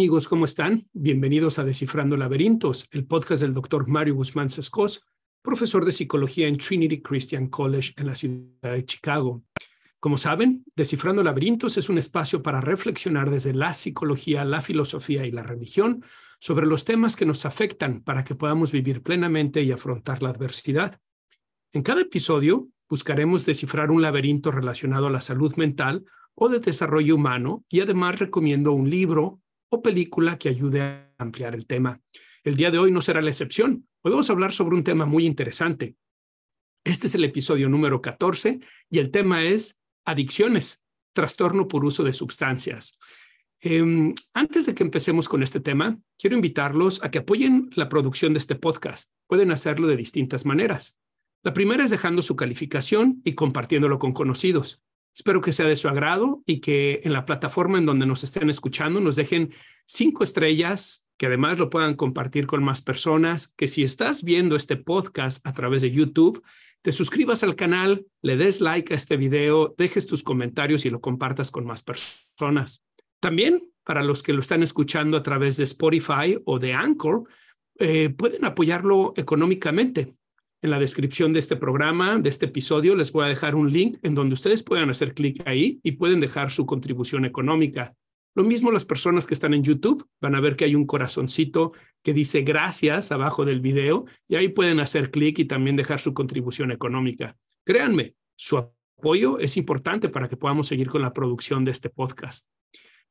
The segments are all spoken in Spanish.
amigos? ¿Cómo están? Bienvenidos a Descifrando Laberintos, el podcast del doctor Mario Guzmán Sescos, profesor de psicología en Trinity Christian College en la ciudad de Chicago. Como saben, Descifrando Laberintos es un espacio para reflexionar desde la psicología, la filosofía y la religión sobre los temas que nos afectan para que podamos vivir plenamente y afrontar la adversidad. En cada episodio buscaremos descifrar un laberinto relacionado a la salud mental o de desarrollo humano y además recomiendo un libro o película que ayude a ampliar el tema. El día de hoy no será la excepción. Hoy vamos a hablar sobre un tema muy interesante. Este es el episodio número 14 y el tema es adicciones, trastorno por uso de sustancias. Eh, antes de que empecemos con este tema, quiero invitarlos a que apoyen la producción de este podcast. Pueden hacerlo de distintas maneras. La primera es dejando su calificación y compartiéndolo con conocidos. Espero que sea de su agrado y que en la plataforma en donde nos estén escuchando nos dejen cinco estrellas, que además lo puedan compartir con más personas, que si estás viendo este podcast a través de YouTube, te suscribas al canal, le des like a este video, dejes tus comentarios y lo compartas con más personas. También para los que lo están escuchando a través de Spotify o de Anchor, eh, pueden apoyarlo económicamente. En la descripción de este programa, de este episodio, les voy a dejar un link en donde ustedes puedan hacer clic ahí y pueden dejar su contribución económica. Lo mismo las personas que están en YouTube van a ver que hay un corazoncito que dice gracias abajo del video y ahí pueden hacer clic y también dejar su contribución económica. Créanme, su apoyo es importante para que podamos seguir con la producción de este podcast.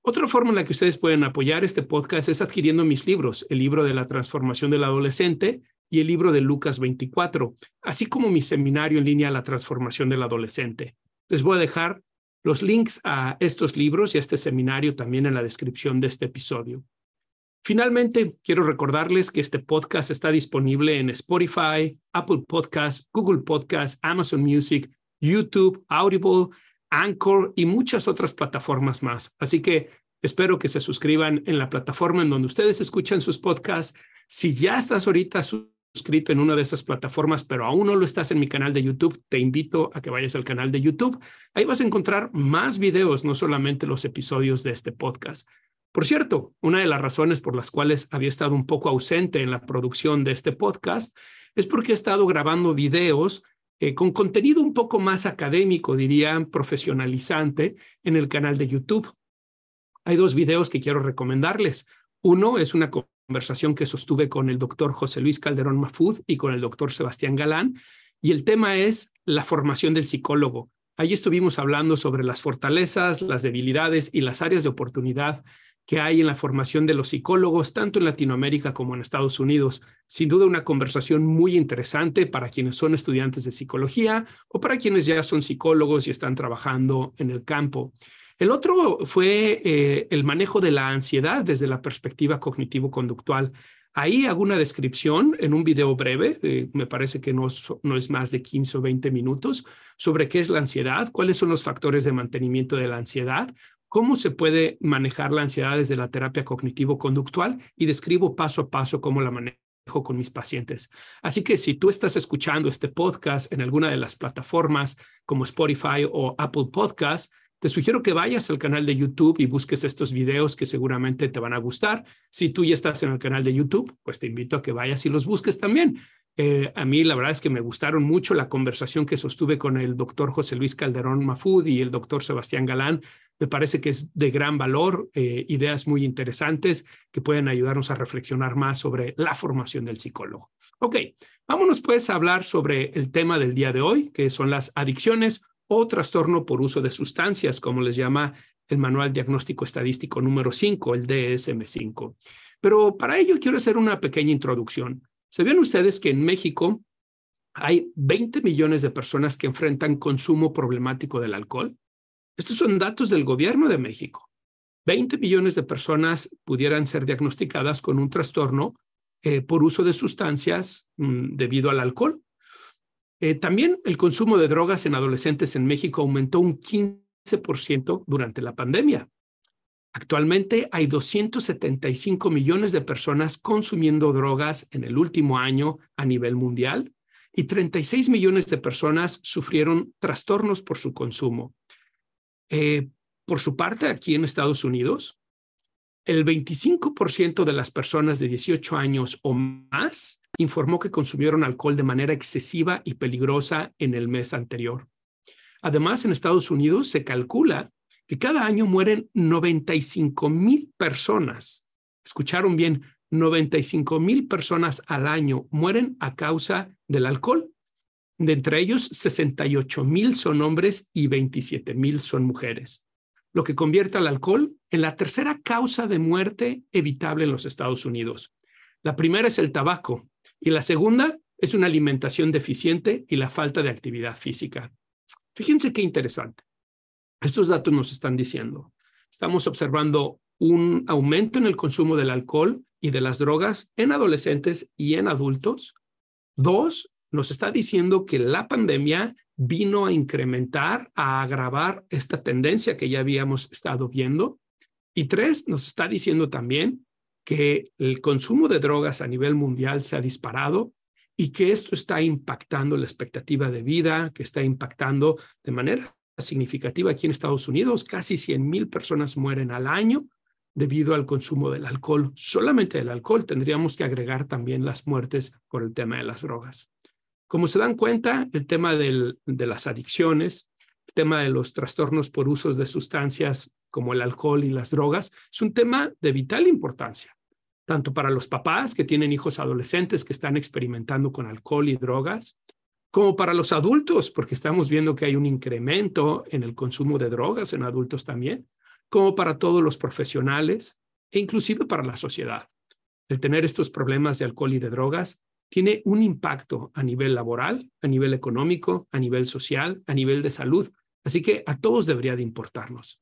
Otra forma en la que ustedes pueden apoyar este podcast es adquiriendo mis libros, el libro de la transformación del adolescente y el libro de Lucas 24, así como mi seminario en línea La transformación del adolescente. Les voy a dejar los links a estos libros y a este seminario también en la descripción de este episodio. Finalmente, quiero recordarles que este podcast está disponible en Spotify, Apple Podcasts, Google Podcasts, Amazon Music, YouTube, Audible, Anchor y muchas otras plataformas más. Así que espero que se suscriban en la plataforma en donde ustedes escuchan sus podcasts. Si ya estás ahorita suscrito en una de esas plataformas, pero aún no lo estás en mi canal de YouTube, te invito a que vayas al canal de YouTube. Ahí vas a encontrar más videos, no solamente los episodios de este podcast. Por cierto, una de las razones por las cuales había estado un poco ausente en la producción de este podcast es porque he estado grabando videos eh, con contenido un poco más académico, diría, profesionalizante en el canal de YouTube. Hay dos videos que quiero recomendarles. Uno es una conversación que sostuve con el doctor José Luis Calderón Mafud y con el doctor Sebastián Galán, y el tema es la formación del psicólogo. Allí estuvimos hablando sobre las fortalezas, las debilidades y las áreas de oportunidad que hay en la formación de los psicólogos, tanto en Latinoamérica como en Estados Unidos. Sin duda una conversación muy interesante para quienes son estudiantes de psicología o para quienes ya son psicólogos y están trabajando en el campo. El otro fue eh, el manejo de la ansiedad desde la perspectiva cognitivo-conductual. Ahí hago una descripción en un video breve, eh, me parece que no, no es más de 15 o 20 minutos, sobre qué es la ansiedad, cuáles son los factores de mantenimiento de la ansiedad, cómo se puede manejar la ansiedad desde la terapia cognitivo-conductual y describo paso a paso cómo la manejo con mis pacientes. Así que si tú estás escuchando este podcast en alguna de las plataformas como Spotify o Apple Podcasts, te sugiero que vayas al canal de YouTube y busques estos videos que seguramente te van a gustar. Si tú ya estás en el canal de YouTube, pues te invito a que vayas y los busques también. Eh, a mí la verdad es que me gustaron mucho la conversación que sostuve con el doctor José Luis Calderón Mafud y el doctor Sebastián Galán. Me parece que es de gran valor, eh, ideas muy interesantes que pueden ayudarnos a reflexionar más sobre la formación del psicólogo. Ok, vámonos pues a hablar sobre el tema del día de hoy, que son las adicciones o trastorno por uso de sustancias, como les llama el Manual Diagnóstico Estadístico número 5, el DSM5. Pero para ello quiero hacer una pequeña introducción. ¿Sabían ustedes que en México hay 20 millones de personas que enfrentan consumo problemático del alcohol? Estos son datos del gobierno de México. 20 millones de personas pudieran ser diagnosticadas con un trastorno eh, por uso de sustancias mm, debido al alcohol. Eh, también el consumo de drogas en adolescentes en México aumentó un 15% durante la pandemia. Actualmente hay 275 millones de personas consumiendo drogas en el último año a nivel mundial y 36 millones de personas sufrieron trastornos por su consumo. Eh, por su parte, aquí en Estados Unidos, el 25% de las personas de 18 años o más informó que consumieron alcohol de manera excesiva y peligrosa en el mes anterior. Además, en Estados Unidos se calcula que cada año mueren 95 mil personas. Escucharon bien, 95 mil personas al año mueren a causa del alcohol. De entre ellos, 68 mil son hombres y 27 mil son mujeres, lo que convierte al alcohol en la tercera causa de muerte evitable en los Estados Unidos. La primera es el tabaco y la segunda es una alimentación deficiente y la falta de actividad física. Fíjense qué interesante. Estos datos nos están diciendo, estamos observando un aumento en el consumo del alcohol y de las drogas en adolescentes y en adultos. Dos, nos está diciendo que la pandemia vino a incrementar, a agravar esta tendencia que ya habíamos estado viendo. Y tres, nos está diciendo también que el consumo de drogas a nivel mundial se ha disparado y que esto está impactando la expectativa de vida, que está impactando de manera significativa aquí en Estados Unidos. Casi 100 mil personas mueren al año debido al consumo del alcohol. Solamente del alcohol tendríamos que agregar también las muertes por el tema de las drogas. Como se dan cuenta, el tema de las adicciones, el tema de los trastornos por usos de sustancias como el alcohol y las drogas, es un tema de vital importancia, tanto para los papás que tienen hijos adolescentes que están experimentando con alcohol y drogas, como para los adultos, porque estamos viendo que hay un incremento en el consumo de drogas en adultos también, como para todos los profesionales e inclusive para la sociedad. El tener estos problemas de alcohol y de drogas tiene un impacto a nivel laboral, a nivel económico, a nivel social, a nivel de salud. Así que a todos debería de importarnos.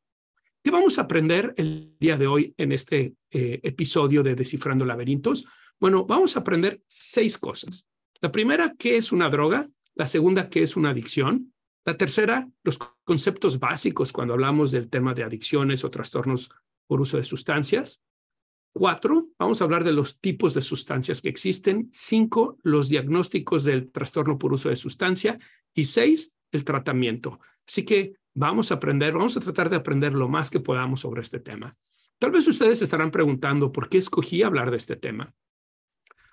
¿Qué vamos a aprender el día de hoy en este eh, episodio de Descifrando Laberintos? Bueno, vamos a aprender seis cosas. La primera, ¿qué es una droga? La segunda, ¿qué es una adicción? La tercera, los conceptos básicos cuando hablamos del tema de adicciones o trastornos por uso de sustancias. Cuatro, vamos a hablar de los tipos de sustancias que existen. Cinco, los diagnósticos del trastorno por uso de sustancia. Y seis, el tratamiento. Así que vamos a aprender, vamos a tratar de aprender lo más que podamos sobre este tema. Tal vez ustedes estarán preguntando por qué escogí hablar de este tema.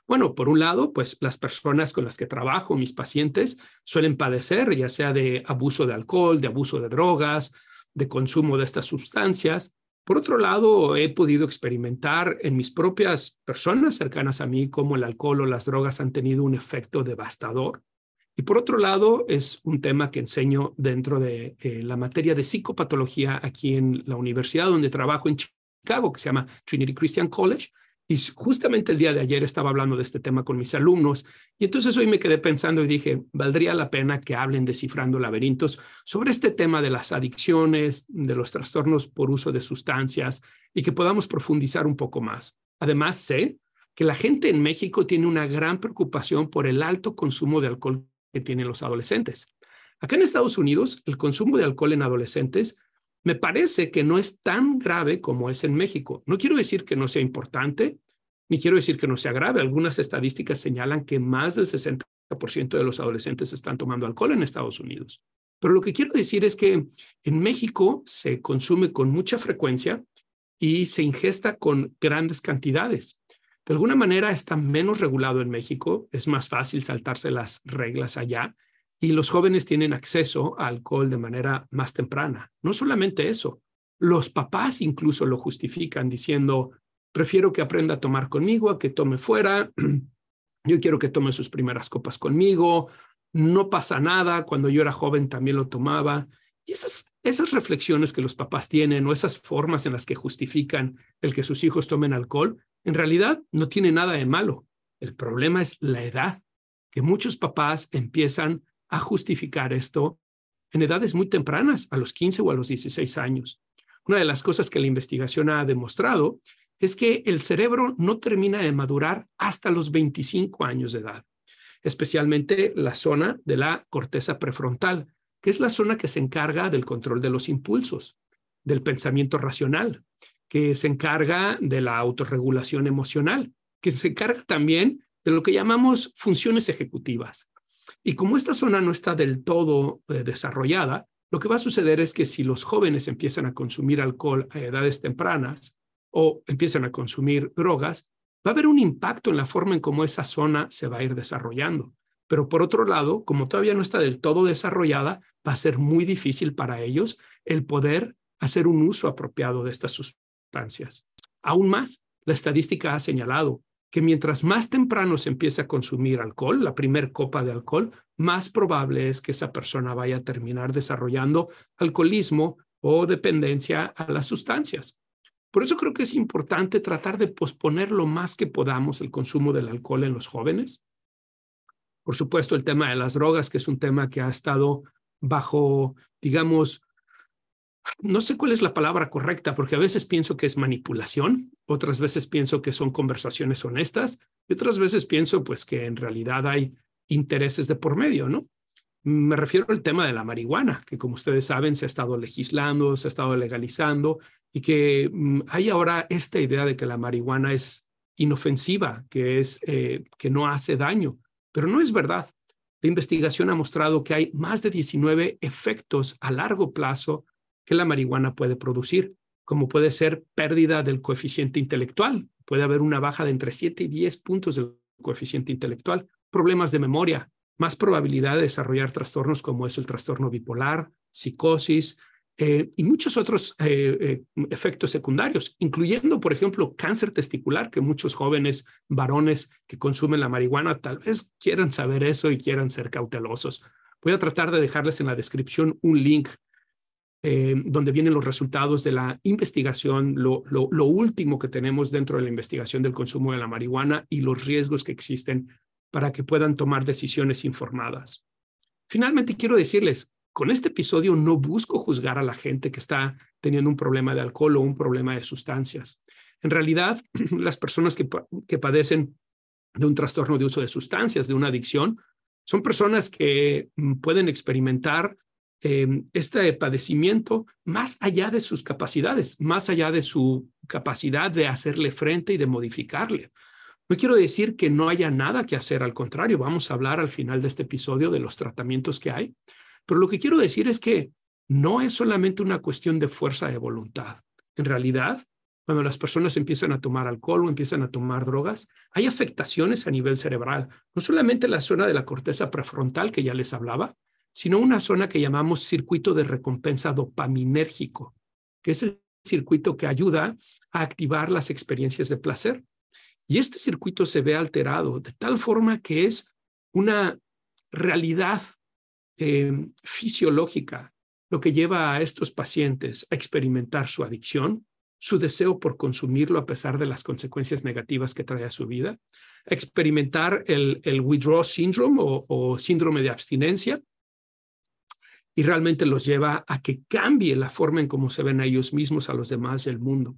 Bueno, por un lado, pues las personas con las que trabajo, mis pacientes, suelen padecer ya sea de abuso de alcohol, de abuso de drogas, de consumo de estas sustancias. Por otro lado, he podido experimentar en mis propias personas cercanas a mí cómo el alcohol o las drogas han tenido un efecto devastador. Y por otro lado, es un tema que enseño dentro de eh, la materia de psicopatología aquí en la universidad donde trabajo en Chicago, que se llama Trinity Christian College, y justamente el día de ayer estaba hablando de este tema con mis alumnos y entonces hoy me quedé pensando y dije, valdría la pena que hablen descifrando laberintos sobre este tema de las adicciones, de los trastornos por uso de sustancias y que podamos profundizar un poco más. Además, sé que la gente en México tiene una gran preocupación por el alto consumo de alcohol que tienen los adolescentes. Acá en Estados Unidos, el consumo de alcohol en adolescentes me parece que no es tan grave como es en México. No quiero decir que no sea importante, ni quiero decir que no sea grave. Algunas estadísticas señalan que más del 60% de los adolescentes están tomando alcohol en Estados Unidos. Pero lo que quiero decir es que en México se consume con mucha frecuencia y se ingesta con grandes cantidades. De alguna manera está menos regulado en México, es más fácil saltarse las reglas allá y los jóvenes tienen acceso a alcohol de manera más temprana. No solamente eso, los papás incluso lo justifican diciendo, prefiero que aprenda a tomar conmigo a que tome fuera, yo quiero que tome sus primeras copas conmigo, no pasa nada, cuando yo era joven también lo tomaba. Y esas, esas reflexiones que los papás tienen o esas formas en las que justifican el que sus hijos tomen alcohol, en realidad no tiene nada de malo. El problema es la edad, que muchos papás empiezan a justificar esto en edades muy tempranas, a los 15 o a los 16 años. Una de las cosas que la investigación ha demostrado es que el cerebro no termina de madurar hasta los 25 años de edad, especialmente la zona de la corteza prefrontal, que es la zona que se encarga del control de los impulsos, del pensamiento racional, que se encarga de la autorregulación emocional, que se encarga también de lo que llamamos funciones ejecutivas, y como esta zona no está del todo eh, desarrollada, lo que va a suceder es que si los jóvenes empiezan a consumir alcohol a edades tempranas, o empiezan a consumir drogas, va a haber un impacto en la forma en cómo esa zona se va a ir desarrollando. Pero por otro lado, como todavía no está del todo desarrollada, va a ser muy difícil para ellos el poder hacer un uso apropiado de estas sustancias. Aún más, la estadística ha señalado que mientras más temprano se empiece a consumir alcohol, la primer copa de alcohol, más probable es que esa persona vaya a terminar desarrollando alcoholismo o dependencia a las sustancias. Por eso creo que es importante tratar de posponer lo más que podamos el consumo del alcohol en los jóvenes. Por supuesto, el tema de las drogas, que es un tema que ha estado bajo, digamos, no sé cuál es la palabra correcta, porque a veces pienso que es manipulación, otras veces pienso que son conversaciones honestas, y otras veces pienso pues que en realidad hay intereses de por medio, ¿no? Me refiero al tema de la marihuana, que como ustedes saben se ha estado legislando, se ha estado legalizando y que mm, hay ahora esta idea de que la marihuana es inofensiva, que es eh, que no hace daño, pero no es verdad. La investigación ha mostrado que hay más de 19 efectos a largo plazo que la marihuana puede producir, como puede ser pérdida del coeficiente intelectual. Puede haber una baja de entre 7 y 10 puntos del coeficiente intelectual, problemas de memoria, más probabilidad de desarrollar trastornos como es el trastorno bipolar, psicosis eh, y muchos otros eh, eh, efectos secundarios, incluyendo, por ejemplo, cáncer testicular, que muchos jóvenes varones que consumen la marihuana tal vez quieran saber eso y quieran ser cautelosos. Voy a tratar de dejarles en la descripción un link eh, donde vienen los resultados de la investigación, lo, lo, último que tenemos dentro de la investigación del consumo de la marihuana y los riesgos que existen para que puedan tomar decisiones informadas. Finalmente, quiero decirles, con este episodio no busco juzgar a la gente que está teniendo un problema de alcohol o un problema de sustancias. En realidad, las personas que, que padecen de un trastorno de uso de sustancias, de una adicción, son personas que mm, pueden experimentar Em, este padecimiento más allá de sus capacidades, más allá de su capacidad de hacerle frente y de modificarle. No quiero decir que no haya nada que hacer, al contrario, vamos a hablar al final de este episodio de los tratamientos que hay, pero lo que quiero decir es que no es solamente una cuestión de fuerza de voluntad. En realidad, cuando las personas empiezan a tomar alcohol o empiezan a tomar drogas, hay afectaciones a nivel cerebral, no solamente la zona de la corteza prefrontal que ya les hablaba, sino una zona que llamamos circuito de recompensa dopaminérgico, que es el circuito que ayuda a activar las experiencias de placer. Y este circuito se ve alterado de tal forma que es una realidad eh, fisiológica lo que lleva a estos pacientes a experimentar su adicción, su deseo por consumirlo a pesar de las consecuencias negativas que trae a su vida, experimentar el, el withdrawal syndrome o síndrome de abstinencia, y realmente los lleva a que cambie la forma en cómo se ven a ellos mismos, a los demás al mundo.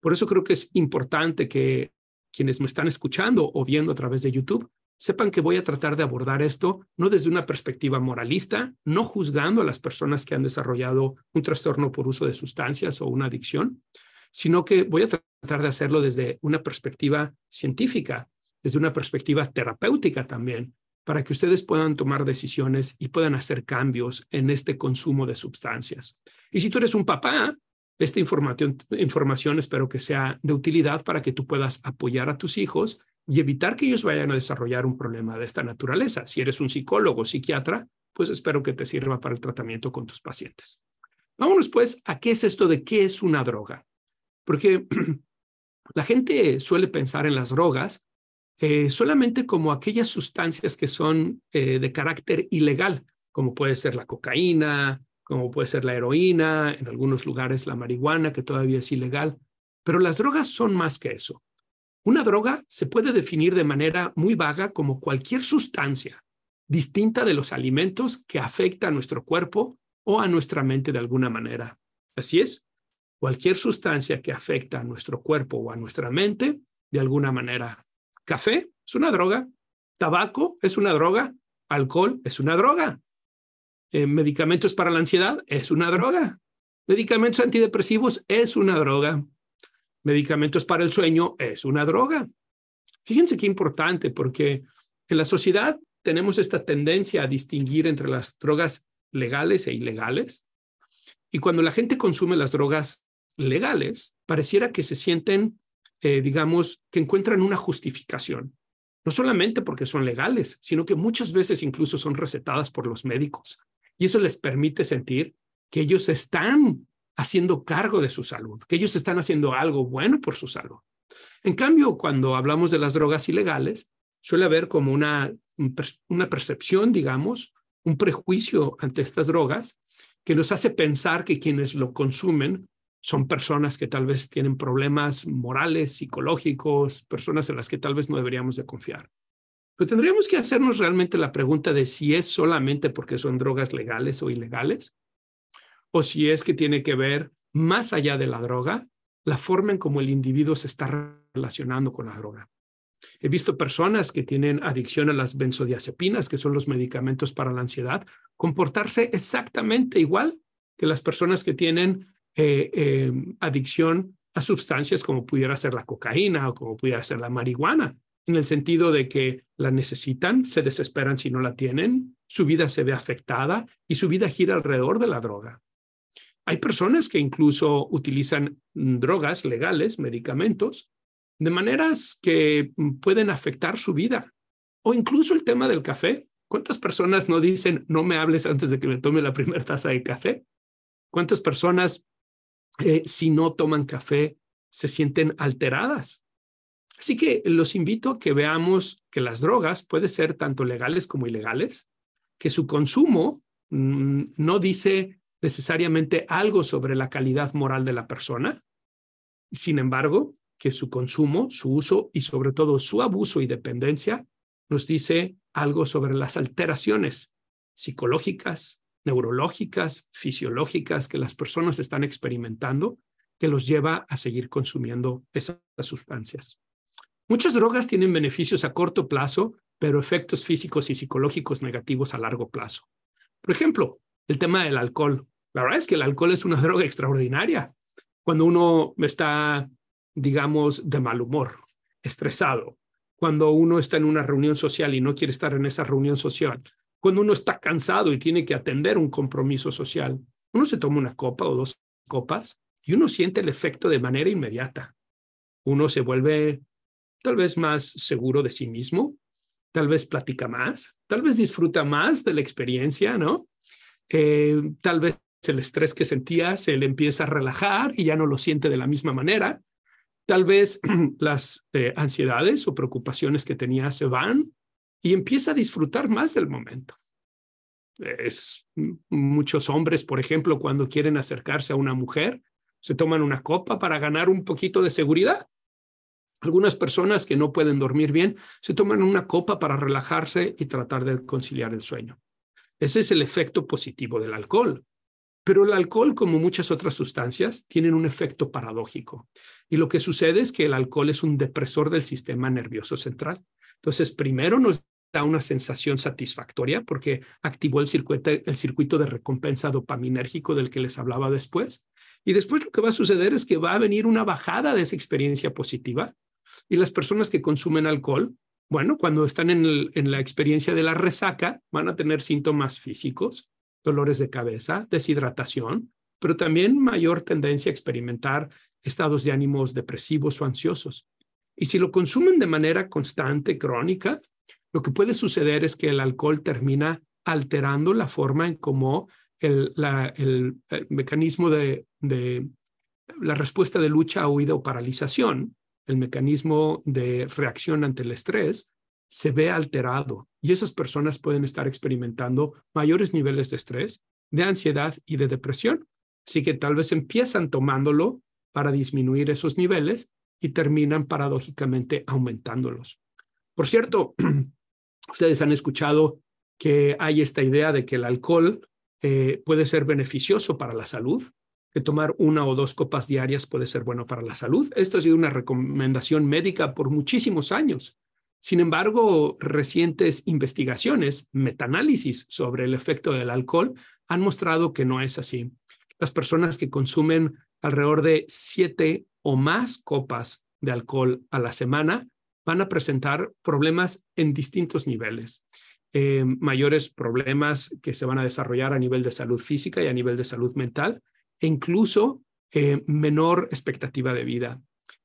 Por eso creo que es importante que quienes me están escuchando o viendo a través de YouTube sepan que voy a tratar de abordar esto no desde una perspectiva moralista, no juzgando a las personas que han desarrollado un trastorno por uso de sustancias o una adicción, sino que voy a tratar de hacerlo desde una perspectiva científica, desde una perspectiva terapéutica también, para que ustedes puedan tomar decisiones y puedan hacer cambios en este consumo de sustancias. Y si tú eres un papá, esta información, información espero que sea de utilidad para que tú puedas apoyar a tus hijos y evitar que ellos vayan a desarrollar un problema de esta naturaleza. Si eres un psicólogo o psiquiatra, pues espero que te sirva para el tratamiento con tus pacientes. Vámonos pues a qué es esto de qué es una droga. Porque la gente suele pensar en las drogas eh, solamente como aquellas sustancias que son eh, de carácter ilegal, como puede ser la cocaína, como puede ser la heroína, en algunos lugares la marihuana, que todavía es ilegal. Pero las drogas son más que eso. Una droga se puede definir de manera muy vaga como cualquier sustancia distinta de los alimentos que afecta a nuestro cuerpo o a nuestra mente de alguna manera. Así es, cualquier sustancia que afecta a nuestro cuerpo o a nuestra mente de alguna manera. Café es una droga, tabaco es una droga, alcohol es una droga, eh, medicamentos para la ansiedad es una droga, medicamentos antidepresivos es una droga, medicamentos para el sueño es una droga. Fíjense qué importante, porque en la sociedad tenemos esta tendencia a distinguir entre las drogas legales e ilegales. Y cuando la gente consume las drogas legales, pareciera que se sienten, eh, digamos, que encuentran una justificación. No solamente porque son legales, sino que muchas veces incluso son recetadas por los médicos. Y eso les permite sentir que ellos están haciendo cargo de su salud, que ellos están haciendo algo bueno por su salud. En cambio, cuando hablamos de las drogas ilegales, suele haber como una, una percepción, digamos, un prejuicio ante estas drogas que nos hace pensar que quienes lo consumen son personas que tal vez tienen problemas morales, psicológicos, personas en las que tal vez no deberíamos de confiar. Pero tendríamos que hacernos realmente la pregunta de si es solamente porque son drogas legales o ilegales, o si es que tiene que ver más allá de la droga, la forma en cómo el individuo se está relacionando con la droga. He visto personas que tienen adicción a las benzodiazepinas, que son los medicamentos para la ansiedad, comportarse exactamente igual que las personas que tienen eh, eh, adicción a sustancias como pudiera ser la cocaína o como pudiera ser la marihuana, en el sentido de que la necesitan, se desesperan si no la tienen, su vida se ve afectada y su vida gira alrededor de la droga. Hay personas que incluso utilizan drogas legales, medicamentos, de maneras que pueden afectar su vida. O incluso el tema del café. ¿Cuántas personas no dicen, no me hables antes de que me tome la primera taza de café? ¿Cuántas personas eh, si no toman café, se sienten alteradas. Así que los invito a que veamos que las drogas pueden ser tanto legales como ilegales, que su consumo mm, no dice necesariamente algo sobre la calidad moral de la persona. Sin embargo, que su consumo, su uso y sobre todo su abuso y dependencia nos dice algo sobre las alteraciones psicológicas, neurológicas, fisiológicas que las personas están experimentando que los lleva a seguir consumiendo esas sustancias. Muchas drogas tienen beneficios a corto plazo, pero efectos físicos y psicológicos negativos a largo plazo. Por ejemplo, el tema del alcohol. La verdad es que el alcohol es una droga extraordinaria. Cuando uno está, digamos, de mal humor, estresado, cuando uno está en una reunión social y no quiere estar en esa reunión social, cuando uno está cansado y tiene que atender un compromiso social, uno se toma una copa o dos copas y uno siente el efecto de manera inmediata. Uno se vuelve tal vez más seguro de sí mismo, tal vez platica más, tal vez disfruta más de la experiencia, ¿no? Eh, tal vez el estrés que sentía se le empieza a relajar y ya no lo siente de la misma manera. Tal vez las eh, ansiedades o preocupaciones que tenía se van y empieza a disfrutar más del momento. Es muchos hombres, por ejemplo, cuando quieren acercarse a una mujer, se toman una copa para ganar un poquito de seguridad. Algunas personas que no pueden dormir bien se toman una copa para relajarse y tratar de conciliar el sueño. Ese es el efecto positivo del alcohol. Pero el alcohol, como muchas otras sustancias, tienen un efecto paradójico. Y lo que sucede es que el alcohol es un depresor del sistema nervioso central. Entonces, primero nos da una sensación satisfactoria porque activó el circuito, el circuito de recompensa dopaminérgico del que les hablaba después. Y después lo que va a suceder es que va a venir una bajada de esa experiencia positiva y las personas que consumen alcohol, bueno, cuando están en, en la experiencia de la resaca, van a tener síntomas físicos, dolores de cabeza, deshidratación, pero también mayor tendencia a experimentar estados de ánimos depresivos o ansiosos. Y si lo consumen de manera constante, crónica, lo que puede suceder es que el alcohol termina alterando la forma en cómo el, mecanismo de, la respuesta de lucha, huida o paralización, el mecanismo de reacción ante el estrés, se ve alterado y esas personas pueden estar experimentando mayores niveles de estrés, de ansiedad y de depresión. Así que tal vez empiezan tomándolo para disminuir esos niveles y terminan paradójicamente aumentándolos. Por cierto, Ustedes han escuchado que hay esta idea de que el alcohol eh, puede ser beneficioso para la salud, que tomar una o dos copas diarias puede ser bueno para la salud. Esto ha sido una recomendación médica por muchísimos años. Sin embargo, recientes investigaciones, metaanálisis sobre el efecto del alcohol han mostrado que no es así. Las personas que consumen alrededor de siete o más copas de alcohol a la semana van a presentar problemas en distintos niveles. Eh, mayores problemas que se van a desarrollar a nivel de salud física y a nivel de salud mental, e incluso eh, menor expectativa de vida.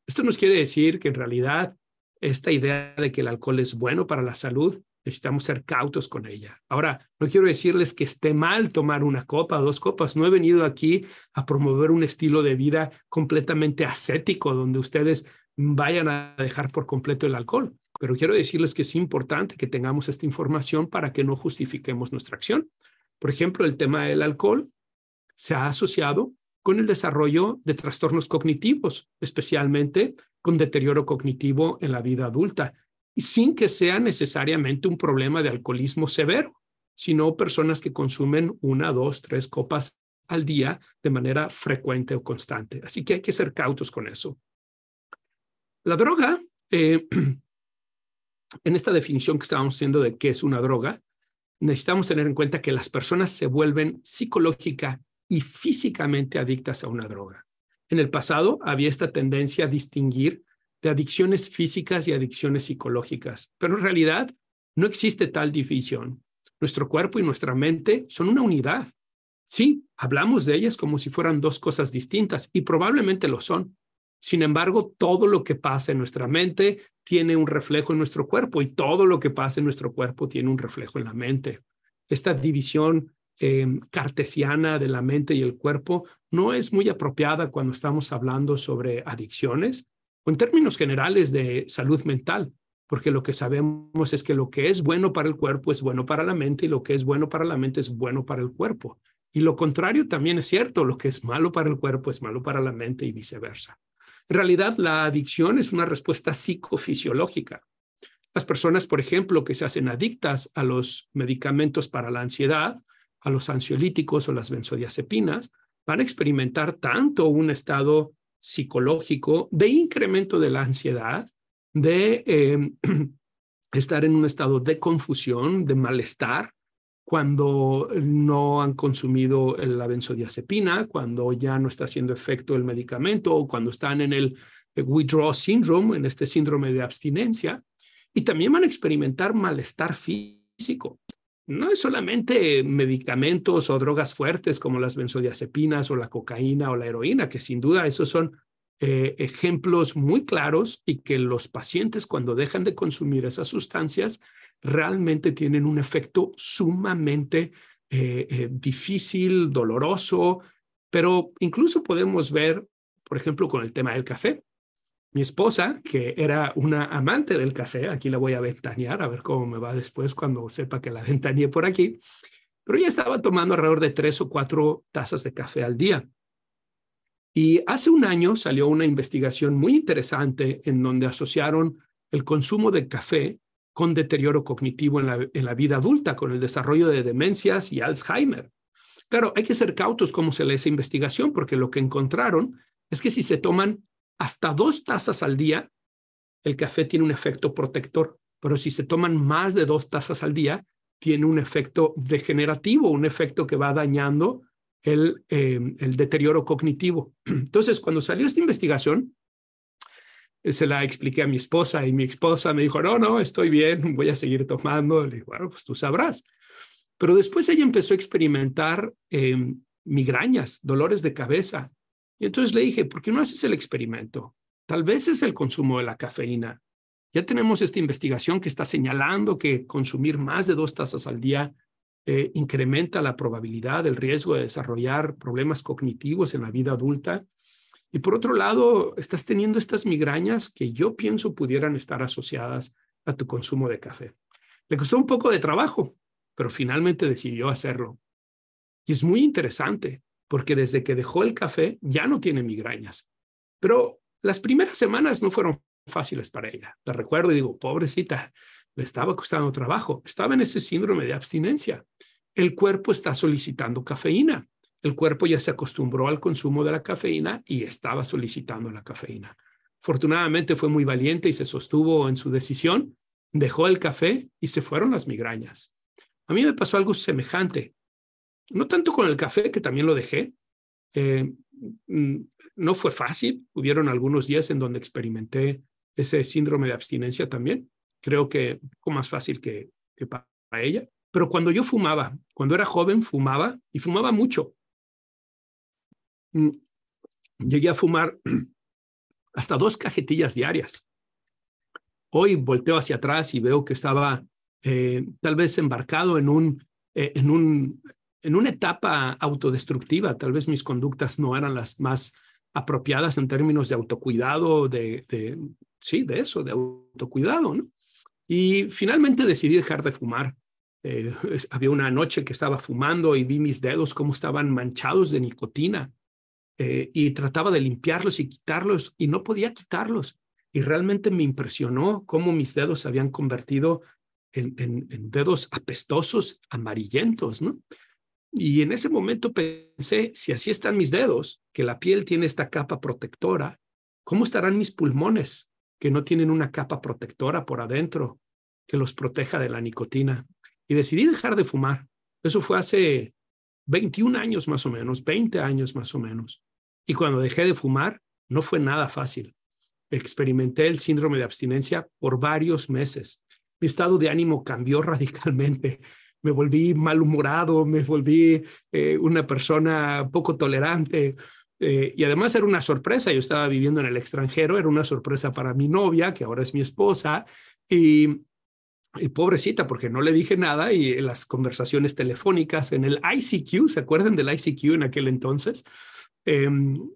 Esto nos quiere decir que en realidad esta idea de que el alcohol es bueno para la salud, necesitamos ser cautos con ella. Ahora, no quiero decirles que esté mal tomar una copa, dos copas. No he venido aquí a promover un estilo de vida completamente ascético, donde ustedes vayan a dejar por completo el alcohol. Pero quiero decirles que es importante que tengamos esta información para que no justifiquemos nuestra acción. Por ejemplo, el tema del alcohol se ha asociado con el desarrollo de trastornos cognitivos, especialmente con deterioro cognitivo en la vida adulta, y sin que sea necesariamente un problema de alcoholismo severo, sino personas que consumen una, dos, tres copas al día de manera frecuente o constante. Así que hay que ser cautos con eso. La droga, eh, en esta definición que estábamos haciendo de qué es una droga, necesitamos tener en cuenta que las personas se vuelven psicológica y físicamente adictas a una droga. En el pasado había esta tendencia a distinguir de adicciones físicas y adicciones psicológicas, pero en realidad no existe tal división. Nuestro cuerpo y nuestra mente son una unidad. Sí, hablamos de ellas como si fueran dos cosas distintas y probablemente lo son, sin embargo, todo lo que pasa en nuestra mente tiene un reflejo en nuestro cuerpo y todo lo que pasa en nuestro cuerpo tiene un reflejo en la mente. Esta división em, cartesiana de la mente y el cuerpo no es muy apropiada cuando estamos hablando sobre adicciones o en términos generales de salud mental, porque lo que sabemos es que lo que es bueno para el cuerpo es bueno para la mente y lo que es bueno para la mente es bueno para el cuerpo. Y lo contrario también es cierto, lo que es malo para el cuerpo es malo para la mente y viceversa. En realidad, la adicción es una respuesta psicofisiológica. Las personas, por ejemplo, que se hacen adictas a los medicamentos para la ansiedad, a los ansiolíticos o las benzodiazepinas, van a experimentar tanto un estado psicológico de incremento de la ansiedad, de em, estar en un estado de confusión, de malestar, cuando no han consumido la benzodiazepina, cuando ya no está haciendo efecto el medicamento o cuando están en el withdrawal syndrome, en este síndrome de abstinencia. Y también van a experimentar malestar físico. No es solamente medicamentos o drogas fuertes como las benzodiazepinas o la cocaína o la heroína, que sin duda esos son eh, ejemplos muy claros y que los pacientes cuando dejan de consumir esas sustancias realmente tienen un efecto sumamente eh, eh, difícil, doloroso, pero incluso podemos ver, por ejemplo, con el tema del café. Mi esposa, que era una amante del café, aquí la voy a ventanear, a ver cómo me va después cuando sepa que la ventaneé por aquí, pero ella estaba tomando alrededor de tres o cuatro tazas de café al día. Y hace un año salió una investigación muy interesante en donde asociaron el consumo de café con deterioro cognitivo en la, en la vida adulta, con el desarrollo de demencias y Alzheimer. Claro, hay que ser cautos cómo se lee esa investigación, porque lo que encontraron es que si se toman hasta dos tazas al día, el café tiene un efecto protector, pero si se toman más de dos tazas al día, tiene un efecto degenerativo, un efecto que va dañando el, eh, el deterioro cognitivo. Entonces, cuando salió esta investigación, se la expliqué a mi esposa y mi esposa me dijo, no, no, estoy bien, voy a seguir tomando. Le dije, bueno, pues tú sabrás. Pero después ella empezó a experimentar em, migrañas, dolores de cabeza. Y entonces le dije, ¿por qué no haces el experimento? Tal vez es el consumo de la cafeína. Ya tenemos esta investigación que está señalando que consumir más de dos tazas al día eh, incrementa la probabilidad, el riesgo de desarrollar problemas cognitivos en la vida adulta. Y por otro lado, estás teniendo estas migrañas que yo pienso pudieran estar asociadas a tu consumo de café. Le costó un poco de trabajo, pero finalmente decidió hacerlo. Y es muy interesante porque desde que dejó el café ya no tiene migrañas. Pero las primeras semanas no fueron fáciles para ella. La recuerdo y digo, pobrecita, le estaba costando trabajo. Estaba en ese síndrome de abstinencia. El cuerpo está solicitando cafeína el cuerpo ya se acostumbró al consumo de la cafeína y estaba solicitando la cafeína. Afortunadamente fue muy valiente y se sostuvo en su decisión, dejó el café y se fueron las migrañas. A mí me pasó algo semejante, no tanto con el café, que también lo dejé. Eh, mm, no fue fácil, hubieron algunos días en donde experimenté ese síndrome de abstinencia también. Creo que un más fácil que para ella. Pero cuando yo fumaba, cuando era joven, fumaba y fumaba mucho. Mm, llegué a fumar hasta dos cajetillas diarias. Hoy volteo hacia atrás y veo que estaba eh, tal vez embarcado en, un, eh, en, un, en una etapa autodestructiva. Tal vez mis conductas no eran las más apropiadas en términos de autocuidado, de, de sí, de eso, de autocuidado. Y finalmente decidí dejar de fumar. Eh, había una noche que estaba fumando y vi mis dedos cómo estaban manchados de nicotina eh, y trataba de limpiarlos y quitarlos y no podía quitarlos. Y realmente me impresionó cómo mis dedos se habían convertido en, en dedos apestosos, amarillentos, ¿no? Y en ese momento pensé, si así están mis dedos, que la piel tiene esta capa protectora, ¿cómo estarán mis pulmones, que no tienen una capa protectora por adentro que los proteja de la nicotina? Y decidí dejar de fumar. Eso fue hace 21 años más o menos, 20 años más o menos. Y cuando dejé de fumar, no fue nada fácil. Experimenté el síndrome de abstinencia por varios meses. Mi estado de ánimo cambió radicalmente me volví malhumorado, me volví eh, una persona poco tolerante. Eh, y además era una sorpresa, yo estaba viviendo en el extranjero, era una sorpresa para mi novia, que ahora es mi esposa, y, y pobrecita, porque no le dije nada y las conversaciones telefónicas en el ICQ, ¿se acuerdan del ICQ en aquel entonces? Em,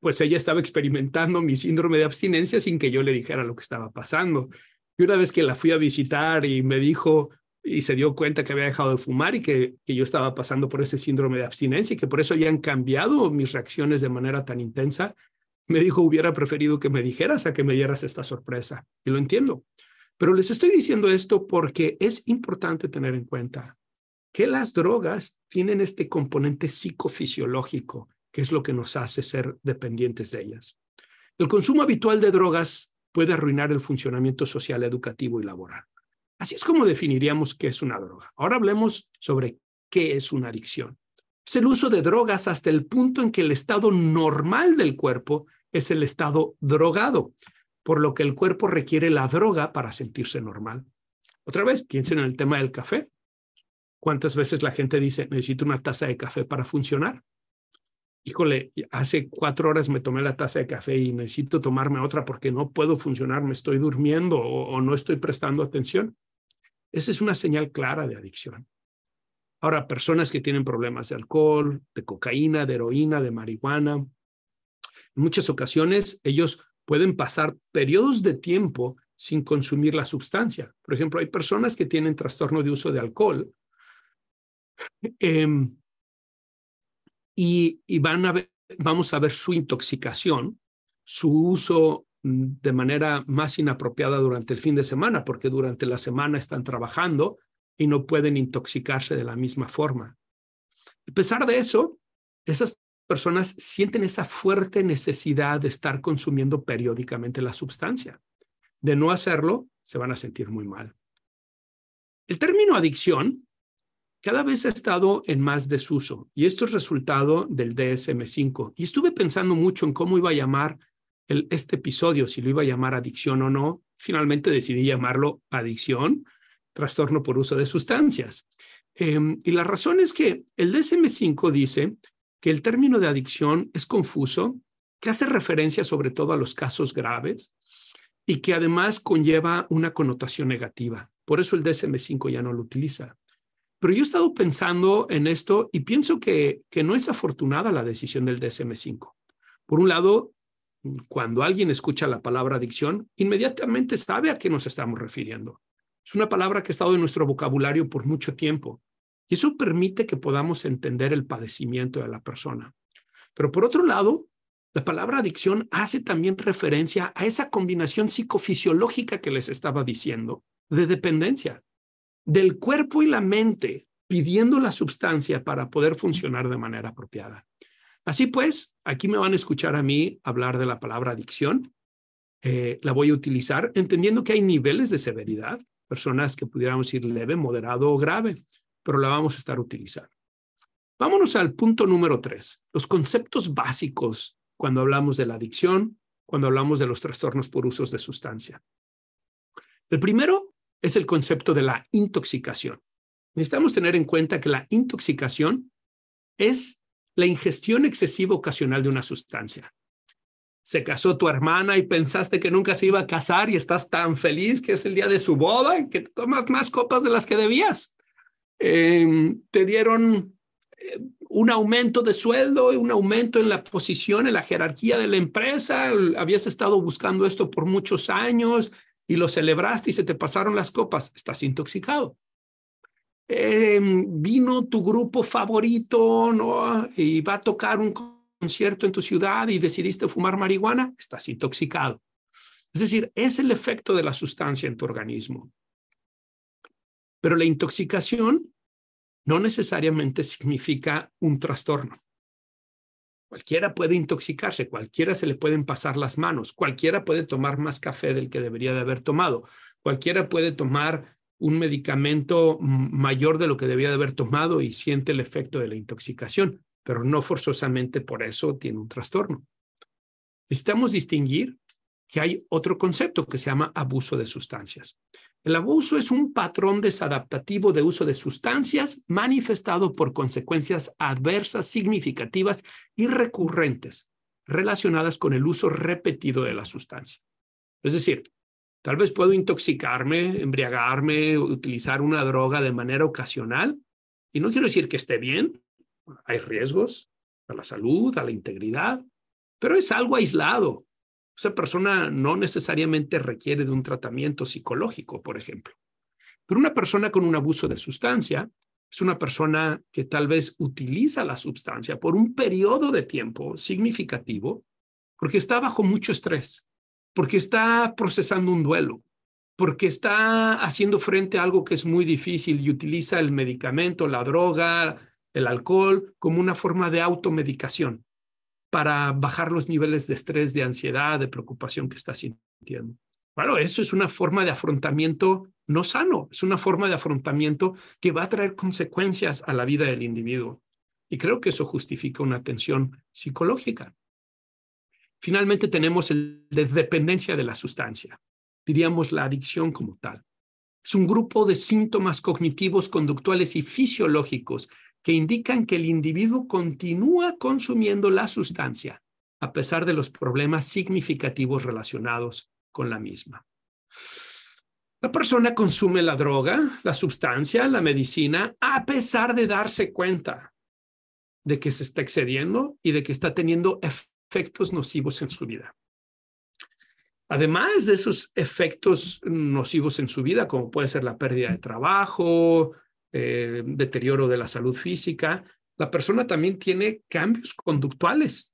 pues ella estaba experimentando mi síndrome de abstinencia sin que yo le dijera lo que estaba pasando. Y una vez que la fui a visitar y me dijo, y se dio cuenta que había dejado de fumar y que, que, yo estaba pasando por ese síndrome de abstinencia y que por eso ya han cambiado mis reacciones de manera tan intensa, me dijo, hubiera preferido que me dijeras a que me dieras esta sorpresa. Y lo entiendo. Pero les estoy diciendo esto porque es importante tener en cuenta que las drogas tienen este componente psicofisiológico, que es lo que nos hace ser dependientes de ellas. El consumo habitual de drogas puede arruinar el funcionamiento social, educativo y laboral. Así es como definiríamos qué es una droga. Ahora hablemos sobre qué es una adicción. Es el uso de drogas hasta el punto en que el estado normal del cuerpo es el estado drogado, por lo que el cuerpo requiere la droga para sentirse normal. Otra vez, piensen en el tema del café. ¿Cuántas veces la gente dice, necesito una taza de café para funcionar? Híjole, hace cuatro horas me tomé la taza de café y necesito tomarme otra porque no puedo funcionar, me estoy durmiendo o, o no estoy prestando atención. Esa es una señal clara de adicción. Ahora, personas que tienen problemas de alcohol, de cocaína, de heroína, de marihuana, en muchas ocasiones ellos pueden pasar periodos de tiempo sin consumir la sustancia. Por ejemplo, hay personas que tienen trastorno de uso de alcohol em, y, van a vamos a ver su intoxicación, su uso Mm, de manera más inapropiada durante el fin de semana, porque durante la semana están trabajando y no pueden intoxicarse de la misma forma. A pesar de eso, esas personas sienten esa fuerte necesidad de estar consumiendo periódicamente la sustancia. De no hacerlo, se van a sentir muy mal. El término adicción cada vez ha estado en más desuso y esto es resultado del DSM5. Y estuve pensando mucho en cómo iba a llamar este episodio, si lo iba a llamar adicción o no, finalmente decidí llamarlo adicción, trastorno por uso de sustancias. Em, y la razón es que el DSM5 dice que el término de adicción es confuso, que hace referencia sobre todo a los casos graves y que además conlleva una connotación negativa. Por eso el DSM5 ya no lo utiliza. Pero yo he estado pensando en esto y pienso que, que no es afortunada la decisión del DSM5. Por un lado, cuando alguien escucha la palabra adicción, inmediatamente sabe a qué nos estamos refiriendo. Es una palabra que ha estado en nuestro vocabulario por mucho tiempo y eso permite que podamos entender el padecimiento de la persona. Pero por otro lado, la palabra adicción hace también referencia a esa combinación psicofisiológica que les estaba diciendo, de dependencia, del cuerpo y la mente pidiendo la sustancia para poder funcionar de manera apropiada. Así pues, aquí me van a escuchar a mí hablar de la palabra adicción. Eh, la voy a utilizar entendiendo que hay niveles de severidad, personas que pudiéramos ir leve, moderado o grave, pero la vamos a estar utilizando. Vámonos al punto número tres, los conceptos básicos cuando hablamos de la adicción, cuando hablamos de los trastornos por usos de sustancia. El primero es el concepto de la intoxicación. Necesitamos tener en cuenta que la intoxicación es la ingestión excesiva ocasional de una sustancia. se casó tu hermana y pensaste que nunca se iba a casar y estás tan feliz que es el día de su boda y que tomas más copas de las que debías. Em, te dieron eh, un aumento de sueldo, un aumento en la posición, en la jerarquía de la empresa. Habías estado buscando esto por muchos años y lo celebraste y se te pasaron las copas. Estás intoxicado. Em, vino tu grupo favorito ¿no? y va a tocar un concierto en tu ciudad y decidiste fumar marihuana, estás intoxicado. Es decir, es el efecto de la sustancia en tu organismo. Pero la intoxicación no necesariamente significa un trastorno. Cualquiera puede intoxicarse, cualquiera se le pueden pasar las manos, cualquiera puede tomar más café del que debería de haber tomado, cualquiera puede tomar un medicamento mayor de lo que debía de haber tomado y siente el efecto de la intoxicación pero no forzosamente por eso tiene un trastorno. Necesitamos distinguir que hay otro concepto que se llama abuso de sustancias. El abuso es un patrón desadaptativo de uso de sustancias manifestado por consecuencias adversas significativas y recurrentes relacionadas con el uso repetido de la sustancia. Es decir, tal vez puedo intoxicarme, embriagarme, utilizar una droga de manera ocasional, y no quiero decir que esté bien, hay riesgos a la salud, a la integridad, pero es algo aislado. Esa persona no necesariamente requiere de un tratamiento psicológico, por ejemplo. Pero una persona con un abuso de sustancia es una persona que tal vez utiliza la sustancia por un periodo de tiempo significativo porque está bajo mucho estrés, porque está procesando un duelo, porque está haciendo frente a algo que es muy difícil y utiliza el medicamento, la droga, el alcohol como una forma de automedicación para bajar los niveles de estrés, de ansiedad, de preocupación que está sintiendo. Bueno, eso es una forma de afrontamiento no sano, es una forma de afrontamiento que va a traer consecuencias a la vida del individuo. Y creo que eso justifica una atención psicológica. Finalmente tenemos de dependencia de la sustancia, diríamos la adicción como tal. Es un grupo de síntomas cognitivos, conductuales y fisiológicos que indican que el individuo continúa consumiendo la sustancia a pesar de los problemas significativos relacionados con la misma. La persona consume la droga, la sustancia, la medicina, a pesar de darse cuenta de que se está excediendo y de que está teniendo efectos nocivos en su vida. Además de esos efectos nocivos en su vida, como puede ser la pérdida de trabajo, eh, deterioro de la salud física, la persona también tiene cambios conductuales.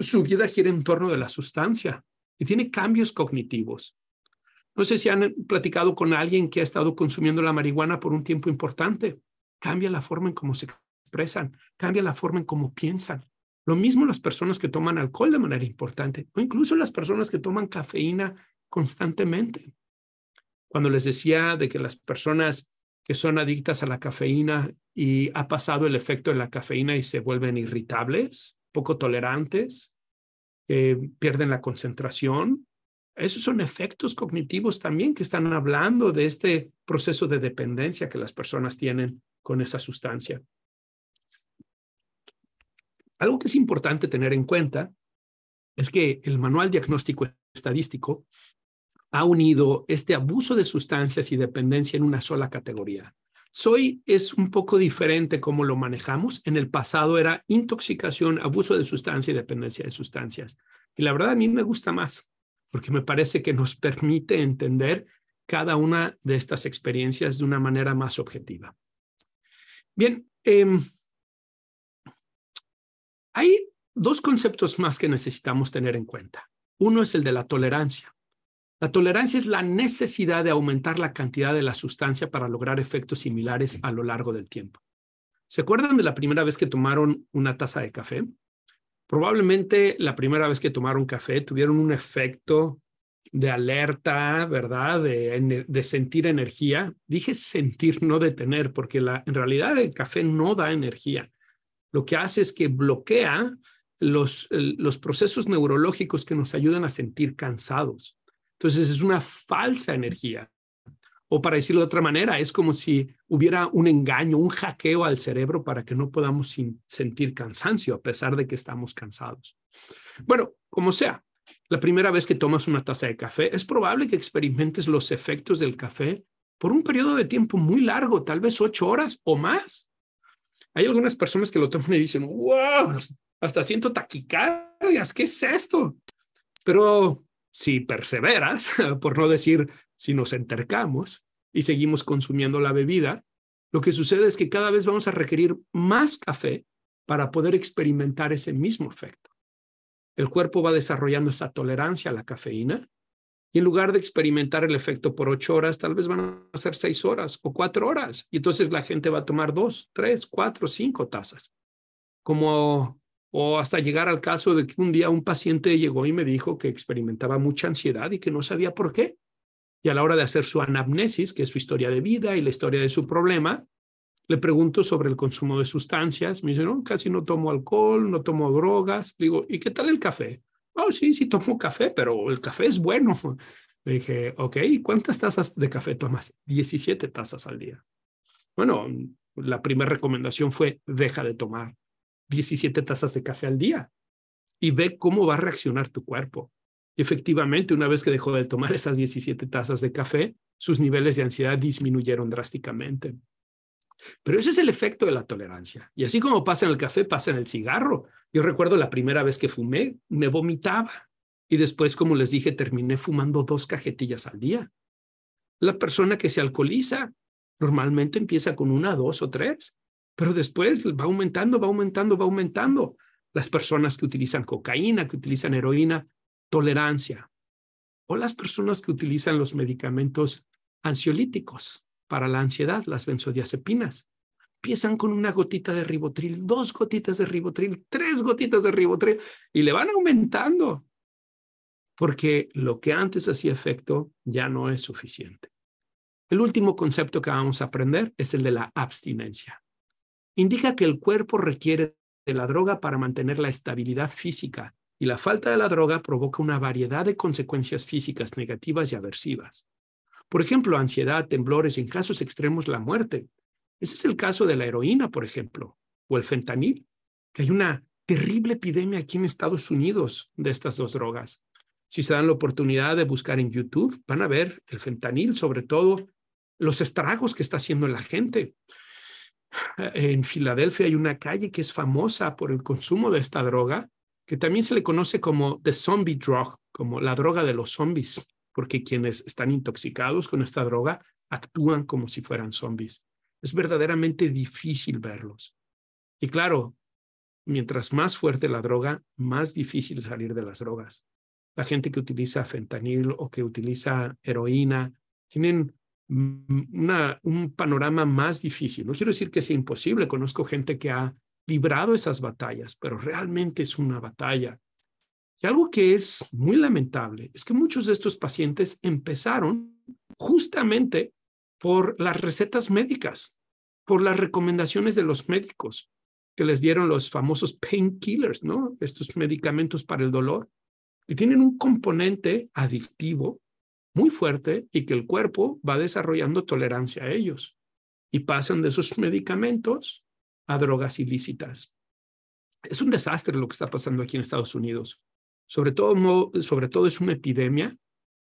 Su vida gira en torno de la sustancia y tiene cambios cognitivos. No sé si han platicado con alguien que ha estado consumiendo la marihuana por un tiempo importante. Cambia la forma en cómo se expresan, cambia la forma en cómo piensan. Lo mismo las personas que toman alcohol de manera importante o incluso las personas que toman cafeína constantemente. Cuando les decía de que las personas que son adictas a la cafeína y ha pasado el efecto de la cafeína y se vuelven irritables, poco tolerantes, pierden la concentración. Esos son efectos cognitivos también que están hablando de este proceso de dependencia que las personas tienen con esa sustancia. Algo que es importante tener en cuenta es que el Manual Diagnóstico Estadístico ha unido este abuso de sustancias y dependencia en una sola categoría. Soy es un poco diferente cómo lo manejamos. En el pasado era intoxicación, abuso de sustancia y dependencia de sustancias. Y la verdad a mí me gusta más porque me parece que nos permite entender cada una de estas experiencias de una manera más objetiva. Bien, em, hay dos conceptos más que necesitamos tener en cuenta. Uno es el de la tolerancia. La tolerancia es la necesidad de aumentar la cantidad de la sustancia para lograr efectos similares a lo largo del tiempo. ¿Se acuerdan de la primera vez que tomaron una taza de café? Probablemente la primera vez que tomaron café tuvieron un efecto de alerta, ¿verdad? De, sentir energía. Dije sentir, no de tener, porque en realidad el café no da energía. Lo que hace es que bloquea los procesos neurológicos que nos ayudan a sentir cansados. Entonces es una falsa energía. O para decirlo de otra manera, es como si hubiera un engaño, un hackeo al cerebro para que no podamos sentir cansancio a pesar de que estamos cansados. Bueno, como sea, la primera vez que tomas una taza de café, es probable que experimentes los efectos del café por un periodo de tiempo muy largo, tal vez ocho horas o más. Hay algunas personas que lo toman y dicen, wow, hasta siento taquicardias, ¿qué es esto? Pero si perseveras, por no decir si nos entercamos y seguimos consumiendo la bebida, lo que sucede es que cada vez vamos a requerir más café para poder experimentar ese mismo efecto. El cuerpo va desarrollando esa tolerancia a la cafeína y en lugar de experimentar el efecto por ocho horas, tal vez van a ser seis horas o cuatro horas. Y entonces la gente va a tomar dos, tres, cuatro, cinco tazas. Como, o hasta llegar al caso de que un día un paciente llegó y me dijo que experimentaba mucha ansiedad y que no sabía por qué. Y a la hora de hacer su anamnesis, que es su historia de vida y la historia de su problema, le pregunto sobre el consumo de sustancias. Me dice, no, casi no tomo alcohol, no tomo drogas. Digo, ¿y qué tal el café? Oh, sí, sí tomo café, pero el café es bueno. Le dije, ok, ¿cuántas tazas de café tomas? 17 tazas al día. Bueno, la primera recomendación fue, deja de tomar 17 tazas de café al día y ve cómo va a reaccionar tu cuerpo. Y efectivamente, una vez que dejó de tomar esas 17 tazas de café, sus niveles de ansiedad disminuyeron drásticamente. Pero ese es el efecto de la tolerancia. Y así como pasa en el café, pasa en el cigarro. Yo recuerdo la primera vez que fumé, me vomitaba. Y después, como les dije, terminé fumando dos cajetillas al día. La persona que se alcoholiza normalmente empieza con una, dos o tres, pero después va aumentando, va aumentando, va aumentando. Las personas que utilizan cocaína, que utilizan heroína, tolerancia. O las personas que utilizan los medicamentos ansiolíticos para la ansiedad, las benzodiazepinas. Empiezan con una gotita de ribotril, dos gotitas de ribotril, tres gotitas de ribotril y le van aumentando. Porque lo que antes hacía efecto ya no es suficiente. El último concepto que vamos a aprender es el de la abstinencia. Indica que el cuerpo requiere de la droga para mantener la estabilidad física y la falta de la droga provoca una variedad de consecuencias físicas negativas y aversivas. Por ejemplo, ansiedad, temblores y en casos extremos la muerte. Ese es el caso de la heroína, por ejemplo, o el fentanil, que hay una terrible epidemia aquí en Estados Unidos de estas dos drogas. Si se dan la oportunidad de buscar en YouTube, van a ver el fentanil, sobre todo los estragos que está haciendo la gente. En Filadelfia hay una calle que es famosa por el consumo de esta droga que también se le conoce como the zombie drug, como la droga de los zombies, porque quienes están intoxicados con esta droga actúan como si fueran zombies. Es verdaderamente difícil verlos. Y claro, mientras más fuerte la droga, más difícil salir de las drogas. La gente que utiliza fentanil o que utiliza heroína tienen un panorama más difícil. No quiero decir que sea imposible. Conozco gente que ha librado esas batallas, pero realmente es una batalla. Y algo que es muy lamentable es que muchos de estos pacientes empezaron justamente por las recetas médicas, por las recomendaciones de los médicos que les dieron los famosos painkillers, ¿no? Estos medicamentos para el dolor, que tienen un componente adictivo muy fuerte y que el cuerpo va desarrollando tolerancia a ellos. Y pasan de esos medicamentos a drogas ilícitas. Es un desastre lo que está pasando aquí en Estados Unidos. Sobre todo, sobre todo es una epidemia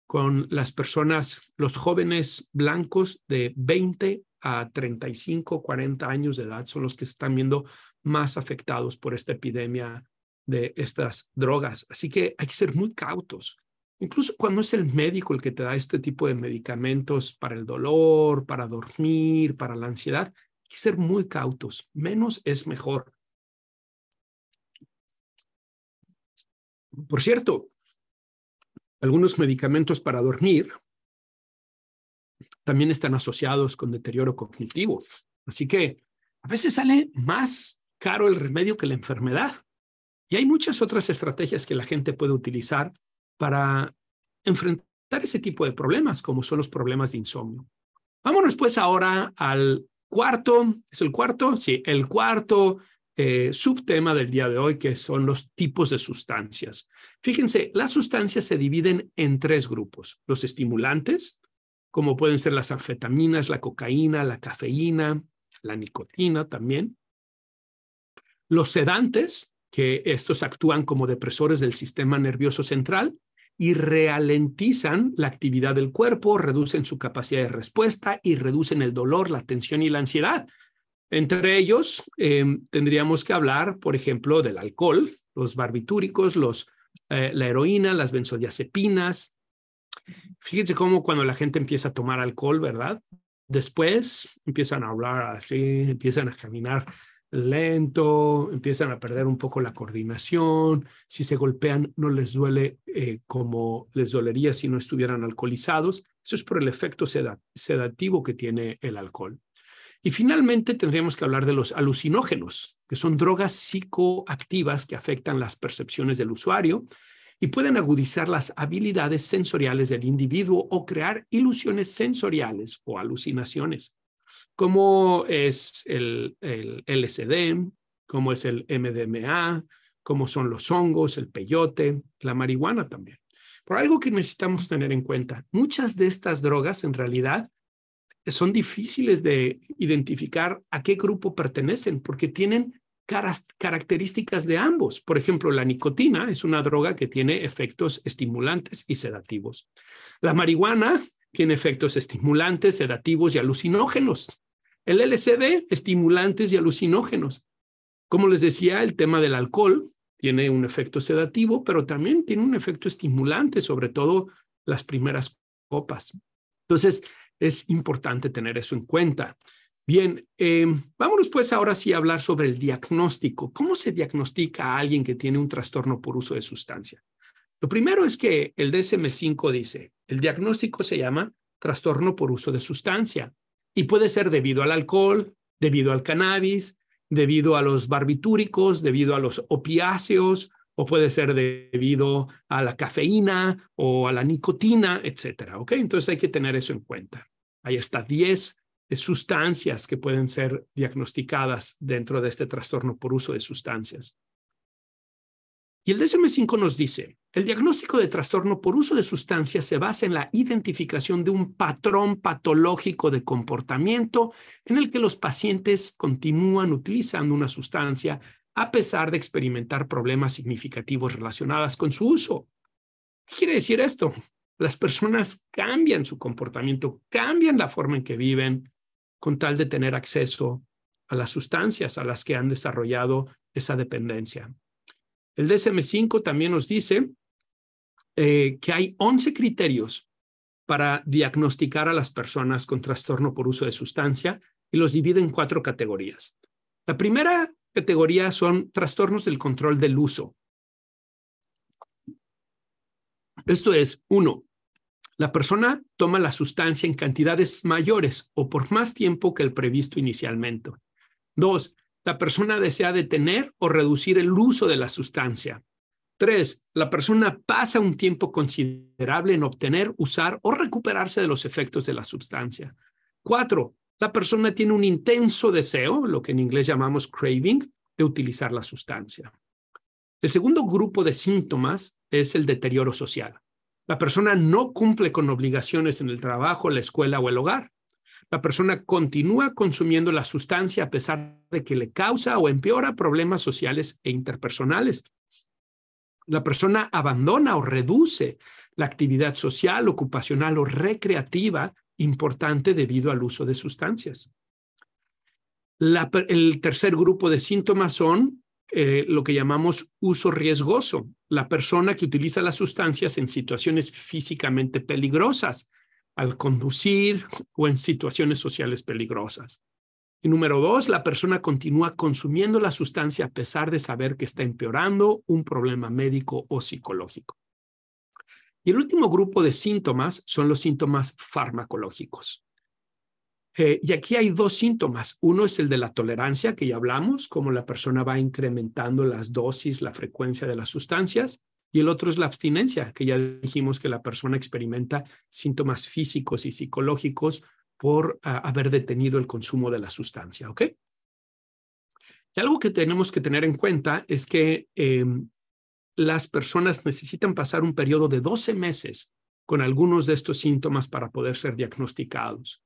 con las personas, los jóvenes blancos de 20 a 35, 40 años de edad son los que están viendo más afectados por esta epidemia de estas drogas. Así que hay que ser muy cautos. Incluso cuando es el médico el que te da este tipo de medicamentos para el dolor, para dormir, para la ansiedad, que ser muy cautos. Menos es mejor. Por cierto, algunos medicamentos para dormir también están asociados con deterioro cognitivo. Así que a veces sale más caro el remedio que la enfermedad. Y hay muchas otras estrategias que la gente puede utilizar para enfrentar ese tipo de problemas, como son los problemas de insomnio. Vámonos pues ahora al cuarto, ¿es el cuarto? Sí, el cuarto eh, subtema del día de hoy, que son los tipos de sustancias. Fíjense, las sustancias se dividen en tres grupos, los estimulantes, como pueden ser las anfetaminas, la cocaína, la cafeína, la nicotina también. Los sedantes, que estos actúan como depresores del sistema nervioso central y ralentizan la actividad del cuerpo, reducen su capacidad de respuesta y reducen el dolor, la tensión y la ansiedad. Entre ellos, em, tendríamos que hablar, por ejemplo, del alcohol, los barbitúricos, los, eh, la heroína, las benzodiazepinas. Fíjense cómo cuando la gente empieza a tomar alcohol, ¿verdad? Después empiezan a hablar así, empiezan a caminar lento, empiezan a perder un poco la coordinación, si se golpean no les duele eh, como les dolería si no estuvieran alcoholizados. Eso es por el efecto sedativo que tiene el alcohol. Y finalmente tendríamos que hablar de los alucinógenos, que son drogas psicoactivas que afectan las percepciones del usuario y pueden agudizar las habilidades sensoriales del individuo o crear ilusiones sensoriales o alucinaciones como es el, el LSD, como es el MDMA, como son los hongos, el peyote, la marihuana también. Por algo que necesitamos tener en cuenta, muchas de estas drogas en realidad son difíciles de identificar a qué grupo pertenecen porque tienen características de ambos. Por ejemplo, la nicotina es una droga que tiene efectos estimulantes y sedativos. La marihuana tiene efectos estimulantes, sedativos y alucinógenos. El LSD, estimulantes y alucinógenos. Como les decía, el tema del alcohol tiene un efecto sedativo, pero también tiene un efecto estimulante, sobre todo las primeras copas. Entonces, es importante tener eso en cuenta. Bien, eh, vámonos pues ahora sí a hablar sobre el diagnóstico. ¿Cómo se diagnostica a alguien que tiene un trastorno por uso de sustancia? Lo primero es que el DSM-5 dice, el diagnóstico se llama trastorno por uso de sustancia y puede ser debido al alcohol, debido al cannabis, debido a los barbitúricos, debido a los opiáceos, o puede ser debido a la cafeína o a la nicotina, etcétera. ¿Ok? Entonces hay que tener eso en cuenta. Hay hasta 10 sustancias que pueden ser diagnosticadas dentro de este trastorno por uso de sustancias. Y el DSM-5 nos dice, el diagnóstico de trastorno por uso de sustancias se basa en la identificación de un patrón patológico de comportamiento en el que los pacientes continúan utilizando una sustancia a pesar de experimentar problemas significativos relacionados con su uso. ¿Qué quiere decir esto? Las personas cambian su comportamiento, cambian la forma en que viven con tal de tener acceso a las sustancias a las que han desarrollado esa dependencia. El DSM-5 también nos dice eh, que hay 11 criterios para diagnosticar a las personas con trastorno por uso de sustancia y los divide en cuatro categorías. La primera categoría son trastornos del control del uso. Esto es, uno, la persona toma la sustancia en cantidades mayores o por más tiempo que el previsto inicialmente. Dos, la persona desea detener o reducir el uso de la sustancia. Tres, la persona pasa un tiempo considerable en obtener, usar o recuperarse de los efectos de la sustancia. Cuatro, la persona tiene un intenso deseo, lo que en inglés llamamos craving, de utilizar la sustancia. El segundo grupo de síntomas es el deterioro social. La persona no cumple con obligaciones en el trabajo, la escuela o el hogar la persona continúa consumiendo la sustancia a pesar de que le causa o empeora problemas sociales e interpersonales. La persona abandona o reduce la actividad social, ocupacional o recreativa importante debido al uso de sustancias. el tercer grupo de síntomas son eh, lo que llamamos uso riesgoso, la persona que utiliza las sustancias en situaciones físicamente peligrosas, al conducir o en situaciones sociales peligrosas. Y número dos, la persona continúa consumiendo la sustancia a pesar de saber que está empeorando un problema médico o psicológico. Y el último grupo de síntomas son los síntomas farmacológicos. Eh, y aquí hay dos síntomas. Uno es el de la tolerancia, que ya hablamos, como la persona va incrementando las dosis, la frecuencia de las sustancias. Y el otro es la abstinencia, que ya dijimos que la persona experimenta síntomas físicos y psicológicos por ah, haber detenido el consumo de la sustancia, ¿ok? Y algo que tenemos que tener en cuenta es que em, las personas necesitan pasar un periodo de 12 meses con algunos de estos síntomas para poder ser diagnosticados.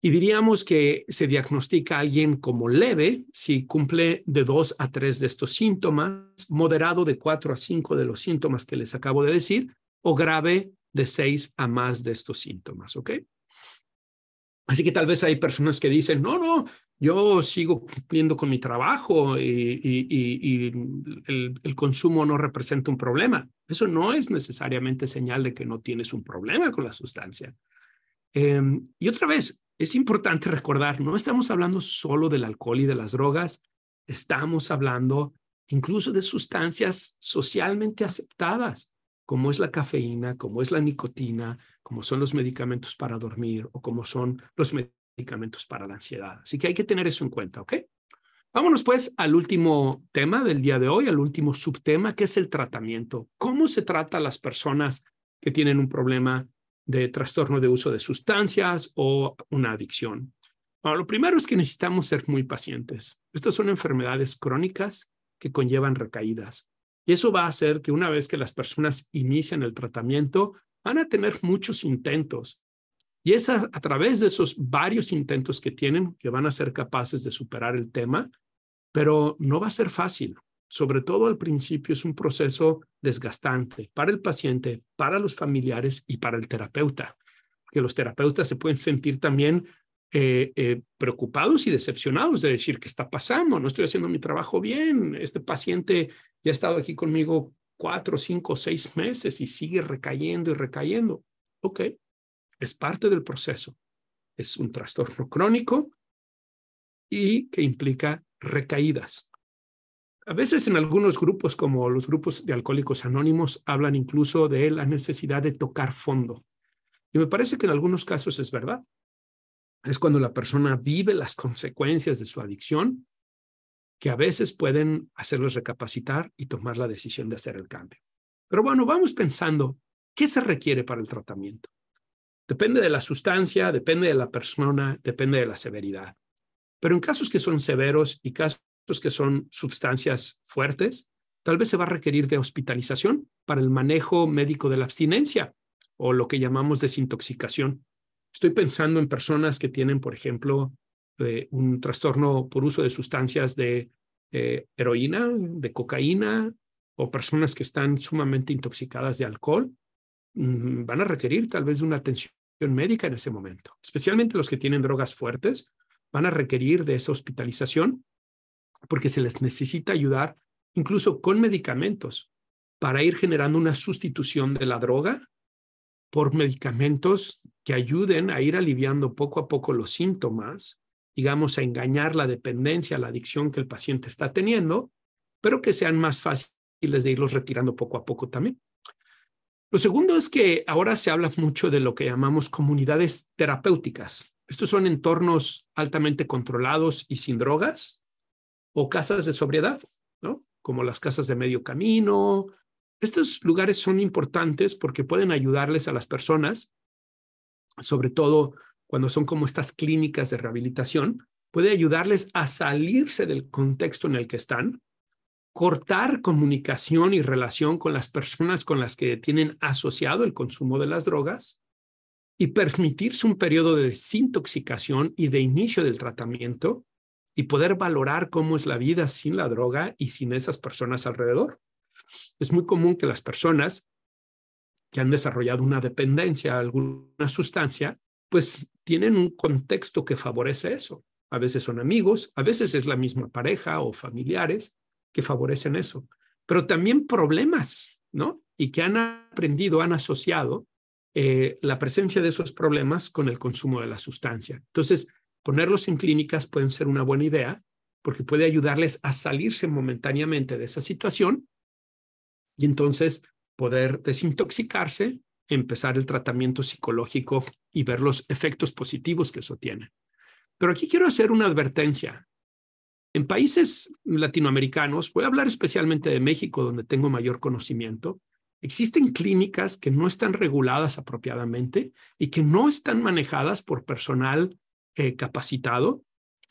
Y diríamos que se diagnostica a alguien como leve si cumple de dos a tres de estos síntomas, moderado de cuatro a cinco de los síntomas que les acabo de decir, o grave de seis a más de estos síntomas, ¿ok? Así que tal vez hay personas que dicen, no, no, yo sigo cumpliendo con mi trabajo y, el, consumo no representa un problema. Eso no es necesariamente señal de que no tienes un problema con la sustancia. Em, y otra vez, es importante recordar, no estamos hablando solo del alcohol y de las drogas, estamos hablando incluso de sustancias socialmente aceptadas, como es la cafeína, como es la nicotina, como son los medicamentos para dormir o como son los medicamentos para la ansiedad. Así que hay que tener eso en cuenta, ¿ok? Vámonos pues al último tema del día de hoy, al último subtema, que es el tratamiento. ¿Cómo se trata a las personas que tienen un problema de trastorno de uso de sustancias o una adicción? Lo primero es que necesitamos ser muy pacientes. Estas son enfermedades crónicas que conllevan recaídas. Y eso va a hacer que una vez que las personas inician el tratamiento, van a tener muchos intentos. Y es a, través de esos varios intentos que tienen que van a ser capaces de superar el tema, pero no va a ser fácil. Sobre todo al principio es un proceso desgastante para el paciente, para los familiares y para el terapeuta. Que los terapeutas se pueden sentir también eh, eh, preocupados y decepcionados de decir qué está pasando, no estoy haciendo mi trabajo bien, este paciente ya ha estado aquí conmigo cuatro, cinco, seis meses y sigue recayendo y recayendo. Ok, es parte del proceso. Es un trastorno crónico y que implica recaídas. A veces en algunos grupos, como los grupos de alcohólicos anónimos, hablan incluso de la necesidad de tocar fondo. Y me parece que en algunos casos es verdad es cuando la persona vive las consecuencias de su adicción que a veces pueden hacerlos recapacitar y tomar la decisión de hacer el cambio. Pero bueno, vamos pensando, ¿qué se requiere para el tratamiento? Depende de la sustancia, depende de la persona, depende de la severidad. Pero en casos que son severos y casos que son sustancias fuertes, tal vez se va a requerir de hospitalización para el manejo médico de la abstinencia o lo que llamamos desintoxicación. Estoy pensando en personas que tienen, por ejemplo, eh, un trastorno por uso de sustancias de eh, heroína, de cocaína, o personas que están sumamente intoxicadas de alcohol, mm, van a requerir tal vez de una atención médica en ese momento. Especialmente los que tienen drogas fuertes, van a requerir de esa hospitalización porque se les necesita ayudar incluso con medicamentos para ir generando una sustitución de la droga por medicamentos que ayuden a ir aliviando poco a poco los síntomas, digamos, a engañar la dependencia, la adicción que el paciente está teniendo, pero que sean más fáciles de irlos retirando poco a poco también. Lo segundo es que ahora se habla mucho de lo que llamamos comunidades terapéuticas. Estos son entornos altamente controlados y sin drogas o casas de sobriedad, ¿no? Como las casas de medio camino, estos lugares son importantes porque pueden ayudarles a las personas, sobre todo cuando son como estas clínicas de rehabilitación, puede ayudarles a salirse del contexto en el que están, cortar comunicación y relación con las personas con las que tienen asociado el consumo de las drogas y permitirse un periodo de desintoxicación y de inicio del tratamiento y poder valorar cómo es la vida sin la droga y sin esas personas alrededor. Es muy común que las personas que han desarrollado una dependencia a alguna sustancia, pues tienen un contexto que favorece eso. A veces son amigos, a veces es la misma pareja o familiares que favorecen eso, pero también problemas, ¿no? Y que han aprendido, han asociado eh, la presencia de esos problemas con el consumo de la sustancia. Entonces, ponerlos en clínicas pueden ser una buena idea porque puede ayudarles a salirse momentáneamente de esa situación y entonces poder desintoxicarse, empezar el tratamiento psicológico y ver los efectos positivos que eso tiene. Pero aquí quiero hacer una advertencia. En países latinoamericanos, voy a hablar especialmente de México, donde tengo mayor conocimiento, existen clínicas que no están reguladas apropiadamente y que no están manejadas por personal eh, capacitado,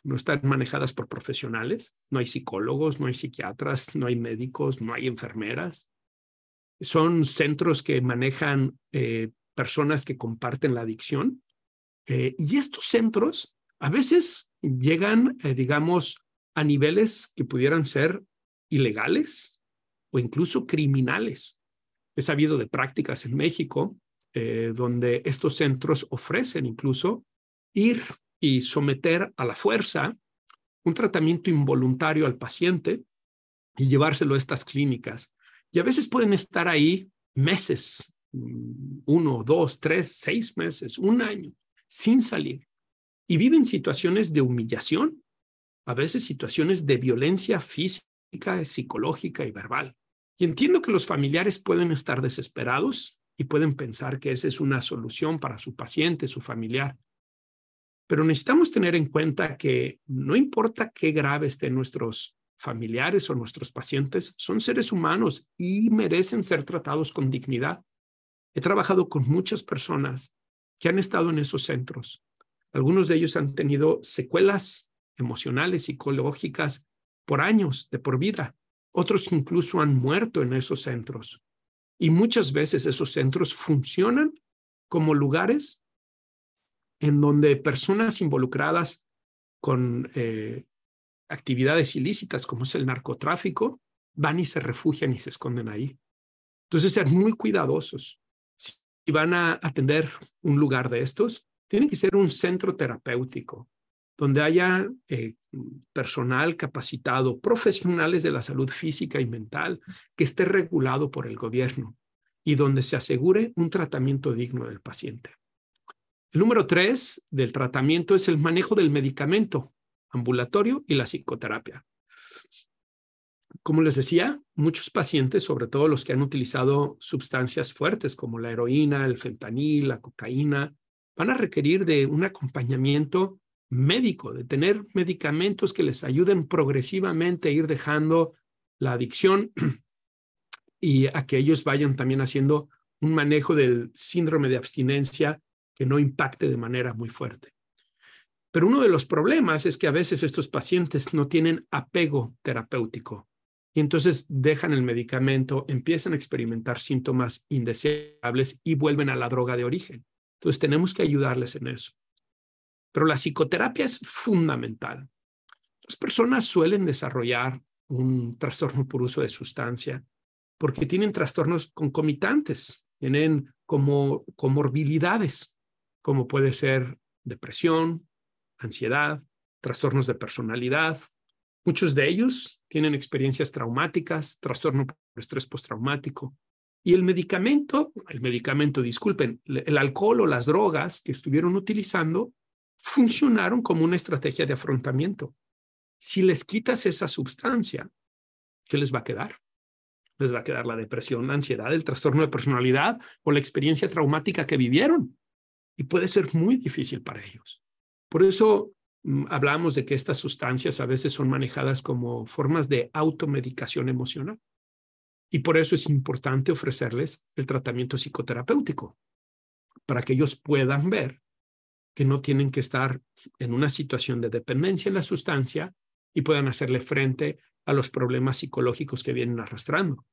no están manejadas por profesionales, no hay psicólogos, no hay psiquiatras, no hay médicos, no hay enfermeras. son centros que manejan eh, personas que comparten la adicción. Eh, y estos centros a veces llegan, digamos, a niveles que pudieran ser ilegales o incluso criminales. He sabido de prácticas en México donde estos centros ofrecen incluso ir y someter a la fuerza un tratamiento involuntario al paciente y llevárselo a estas clínicas. Y a veces pueden estar ahí meses, mm, uno, dos, tres, seis meses, un año, sin salir. Y viven situaciones de humillación, a veces situaciones de violencia física, psicológica y verbal. Y entiendo que los familiares pueden estar desesperados y pueden pensar que esa es una solución para su paciente, su familiar. Pero necesitamos tener en cuenta que no importa qué grave estén nuestros familiares o nuestros pacientes, son seres humanos y merecen ser tratados con dignidad. He trabajado con muchas personas que han estado en esos centros. Algunos de ellos han tenido secuelas emocionales, psicológicas por años, de por vida. Otros incluso han muerto en esos centros. Y muchas veces esos centros funcionan como lugares en donde personas involucradas con eh, actividades ilícitas como es el narcotráfico van y se refugian y se esconden ahí. Entonces, ser muy cuidadosos. Si van a atender un lugar de estos, tiene que ser un centro terapéutico donde haya eh, personal capacitado, profesionales de la salud física y mental, que esté regulado por el gobierno y donde se asegure un tratamiento digno del paciente. El número tres del tratamiento es el manejo del medicamento ambulatorio y la psicoterapia. Como les decía, muchos pacientes, sobre todo los que han utilizado sustancias fuertes como la heroína, el fentanil, la cocaína, van a requerir de un acompañamiento médico, de tener medicamentos que les ayuden progresivamente a ir dejando la adicción y a que ellos vayan también haciendo un manejo del síndrome de abstinencia que no impacte de manera muy fuerte. Pero uno de los problemas es que a veces estos pacientes no tienen apego terapéutico y entonces dejan el medicamento, empiezan a experimentar síntomas indeseables y vuelven a la droga de origen. Entonces tenemos que ayudarles en eso. Pero la psicoterapia es fundamental. Las personas suelen desarrollar un trastorno por uso de sustancia porque tienen trastornos concomitantes, tienen como comorbilidades, como puede ser depresión, ansiedad, trastornos de personalidad. Muchos de ellos tienen experiencias traumáticas, trastorno por estrés postraumático. Y el medicamento, el medicamento, disculpen, el alcohol o las drogas que estuvieron utilizando funcionaron como una estrategia de afrontamiento. Si les quitas esa sustancia, ¿qué les va a quedar? Les va a quedar la depresión, la ansiedad, el trastorno de personalidad o la experiencia traumática que vivieron. Y puede ser muy difícil para ellos. Por eso mm, hablamos de que estas sustancias a veces son manejadas como formas de automedicación emocional. Y por eso es importante ofrecerles el tratamiento psicoterapéutico, para que ellos puedan ver que no tienen que estar en una situación de dependencia en la sustancia y puedan hacerle frente a los problemas psicológicos que vienen arrastrando.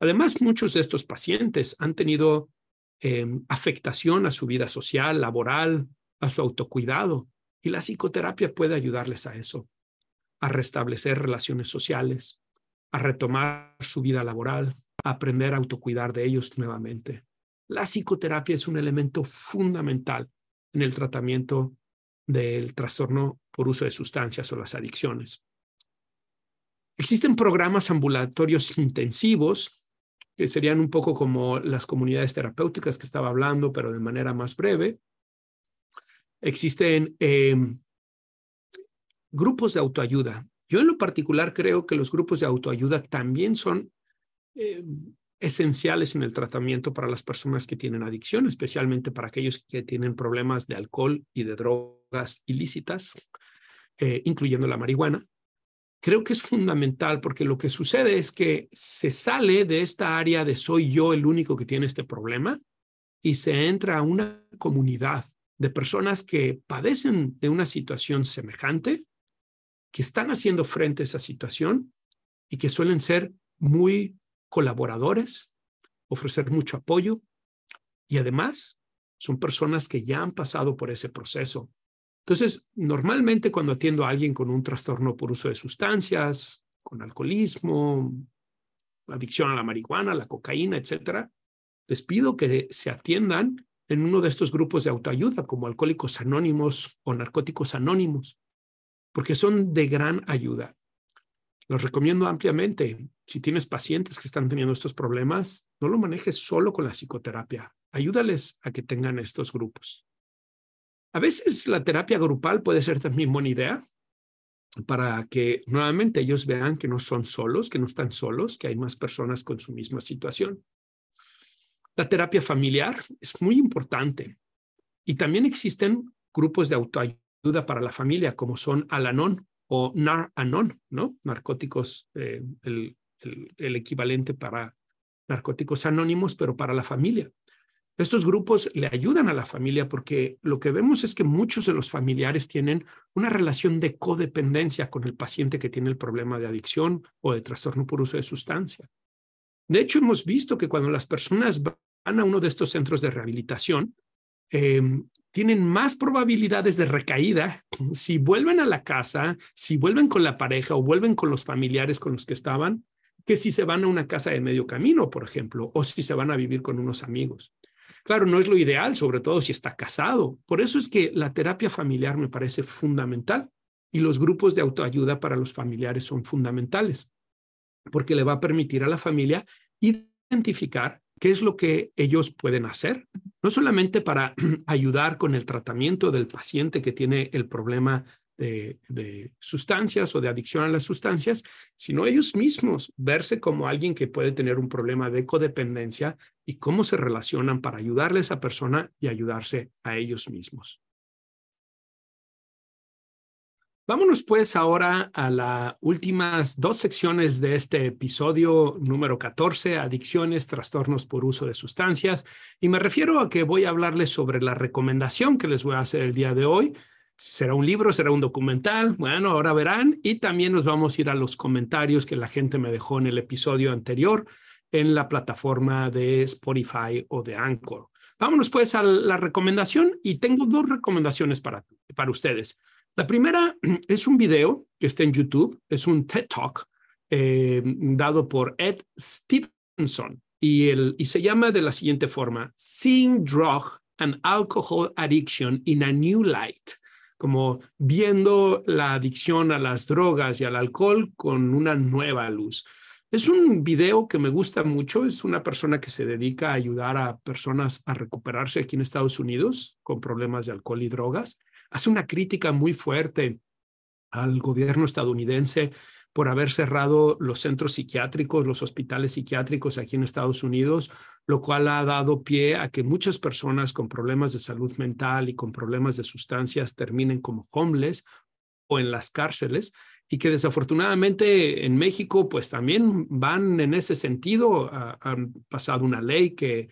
Además, muchos de estos pacientes han tenido em, afectación a su vida social, laboral, a su autocuidado, y la psicoterapia puede ayudarles a eso, a restablecer relaciones sociales, a retomar su vida laboral, a aprender a autocuidar de ellos nuevamente. La psicoterapia es un elemento fundamental en el tratamiento del trastorno por uso de sustancias o las adicciones. Existen programas ambulatorios intensivos, que serían un poco como las comunidades terapéuticas que estaba hablando, pero de manera más breve, existen em, grupos de autoayuda. Yo en lo particular creo que los grupos de autoayuda también son em, esenciales en el tratamiento para las personas que tienen adicción, especialmente para aquellos que tienen problemas de alcohol y de drogas ilícitas, eh, incluyendo la marihuana. Creo que es fundamental porque lo que sucede es que se sale de esta área de soy yo el único que tiene este problema y se entra a una comunidad de personas que padecen de una situación semejante, que están haciendo frente a esa situación y que suelen ser muy colaboradores, ofrecer mucho apoyo y además son personas que ya han pasado por ese proceso. Entonces, normalmente cuando atiendo a alguien con un trastorno por uso de sustancias, con alcoholismo, adicción a la marihuana, la cocaína, etcétera, les pido que se atiendan en uno de estos grupos de autoayuda como Alcohólicos Anónimos o Narcóticos Anónimos, porque son de gran ayuda. Los recomiendo ampliamente. Si tienes pacientes que están teniendo estos problemas, no lo manejes solo con la psicoterapia. Ayúdales a que tengan estos grupos. A veces la terapia grupal puede ser también buena idea para que nuevamente ellos vean que no son solos, que no están solos, que hay más personas con su misma situación. La terapia familiar es muy importante y también existen grupos de autoayuda para la familia como son Alanon o Nar-Anon, ¿no? Narcóticos, eh, el, el equivalente para narcóticos anónimos, pero para la familia. Estos grupos le ayudan a la familia porque lo que vemos es que muchos de los familiares tienen una relación de codependencia con el paciente que tiene el problema de adicción o de trastorno por uso de sustancia. De hecho, hemos visto que cuando las personas van a uno de estos centros de rehabilitación, em, tienen más probabilidades de recaída si vuelven a la casa, si vuelven con la pareja o vuelven con los familiares con los que estaban, que si se van a una casa de medio camino, por ejemplo, o si se van a vivir con unos amigos. Claro, no es lo ideal, sobre todo si está casado. Por eso es que la terapia familiar me parece fundamental y los grupos de autoayuda para los familiares son fundamentales, porque le va a permitir a la familia identificar qué es lo que ellos pueden hacer, no solamente para ayudar con el tratamiento del paciente que tiene el problema de, sustancias o de adicción a las sustancias, sino ellos mismos verse como alguien que puede tener un problema de codependencia y cómo se relacionan para ayudarle a esa persona y ayudarse a ellos mismos. Vámonos pues ahora a las últimas dos secciones de este episodio número 14, adicciones, trastornos por uso de sustancias. Y me refiero a que voy a hablarles sobre la recomendación que les voy a hacer el día de hoy, ¿Será un libro? ¿Será un documental? Bueno, ahora verán. Y también nos vamos a ir a los comentarios que la gente me dejó en el episodio anterior en la plataforma de Spotify o de Anchor. Vámonos pues a la recomendación y tengo dos recomendaciones para, para ustedes. La primera es un video que está en YouTube, es un TED Talk eh, dado por Ed Stevenson y, el, y se llama de la siguiente forma, Seeing Drug and Alcohol Addiction in a New Light como viendo la adicción a las drogas y al alcohol con una nueva luz. Es un video que me gusta mucho. Es una persona que se dedica a ayudar a personas a recuperarse aquí en Estados Unidos con problemas de alcohol y drogas. Hace una crítica muy fuerte al gobierno estadounidense por haber cerrado los centros psiquiátricos, los hospitales psiquiátricos aquí en Estados Unidos, lo cual ha dado pie a que muchas personas con problemas de salud mental y con problemas de sustancias terminen como homeless o en las cárceles y que desafortunadamente en México pues también van en ese sentido. han pasado una ley que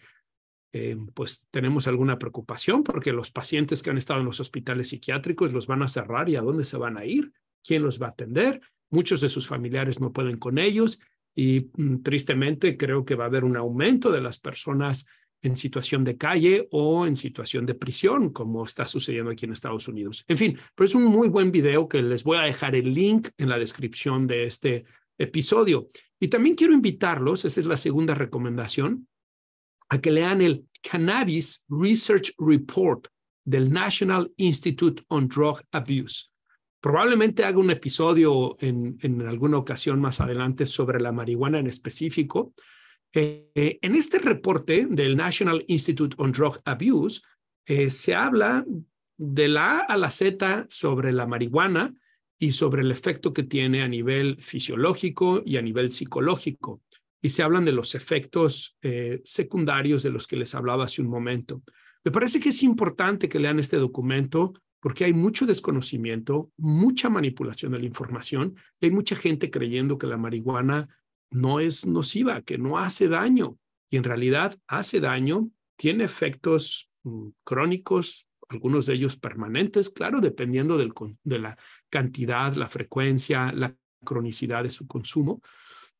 eh, pues tenemos alguna preocupación porque los pacientes que han estado en los hospitales psiquiátricos los van a cerrar y a dónde se van a ir, quién los va a atender. Muchos de sus familiares no pueden con ellos y mm, tristemente creo que va a haber un aumento de las personas en situación de calle o en situación de prisión, como está sucediendo aquí en Estados Unidos. En fin, pero es un muy buen video que les voy a dejar el link en la descripción de este episodio. Y también quiero invitarlos, esa es la segunda recomendación, a que lean el Cannabis Research Report del National Institute on Drug Abuse. Probablemente haga un episodio en, alguna ocasión más adelante sobre la marihuana en específico. Eh, en este reporte del National Institute on Drug Abuse eh, se habla de la A a la Z sobre la marihuana y sobre el efecto que tiene a nivel fisiológico y a nivel psicológico. Y se hablan de los efectos eh, secundarios de los que les hablaba hace un momento. Me parece que es importante que lean este documento porque hay mucho desconocimiento, mucha manipulación de la información, hay mucha gente creyendo que la marihuana no es nociva, que no hace daño, y en realidad hace daño, tiene efectos mm, crónicos, algunos de ellos permanentes, claro, dependiendo de la cantidad, la frecuencia, la cronicidad de su consumo,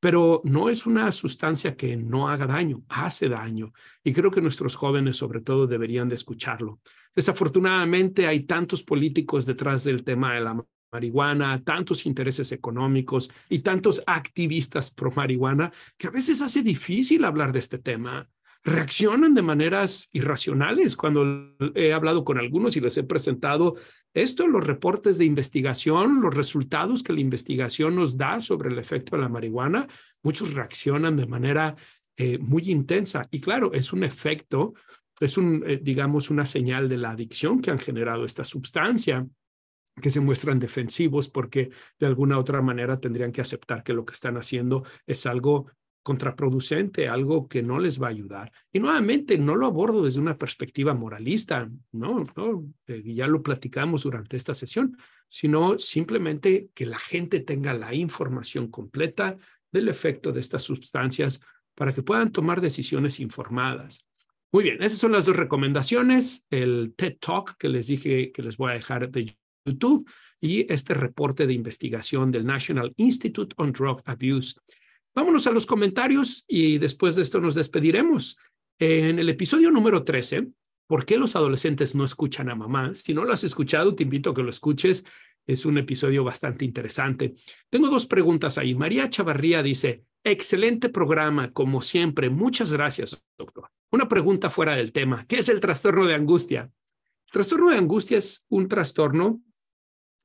pero no es una sustancia que no haga daño, hace daño. Y creo que nuestros jóvenes sobre todo deberían de escucharlo. Desafortunadamente hay tantos políticos detrás del tema de la marihuana, tantos intereses económicos y tantos activistas pro marihuana que a veces hace difícil hablar de este tema reaccionan de maneras irracionales. Cuando he hablado con algunos y les he presentado esto, los reportes de investigación, los resultados que la investigación nos da sobre el efecto de la marihuana, muchos reaccionan de manera eh, muy intensa. Y claro, es un efecto, es un, eh, digamos, una señal de la adicción que han generado esta sustancia que se muestran defensivos porque de alguna otra manera tendrían que aceptar que lo que están haciendo es algo contraproducente, algo que no les va a ayudar. Y nuevamente, no lo abordo desde una perspectiva moralista, no, no, eh, ya lo platicamos durante esta sesión, sino simplemente que la gente tenga la información completa del efecto de estas sustancias para que puedan tomar decisiones informadas. Muy bien, esas son las dos recomendaciones, el TED Talk que les dije que les voy a dejar de YouTube y este reporte de investigación del National Institute on Drug Abuse. Vámonos a los comentarios y después de esto nos despediremos. En el episodio número 13, ¿por qué los adolescentes no escuchan a mamá? Si no lo has escuchado, te invito a que lo escuches. Es un episodio bastante interesante. Tengo dos preguntas ahí. María Chavarría dice, excelente programa, como siempre. Muchas gracias, doctor. Una pregunta fuera del tema. ¿Qué es el trastorno de angustia? El trastorno de angustia es un trastorno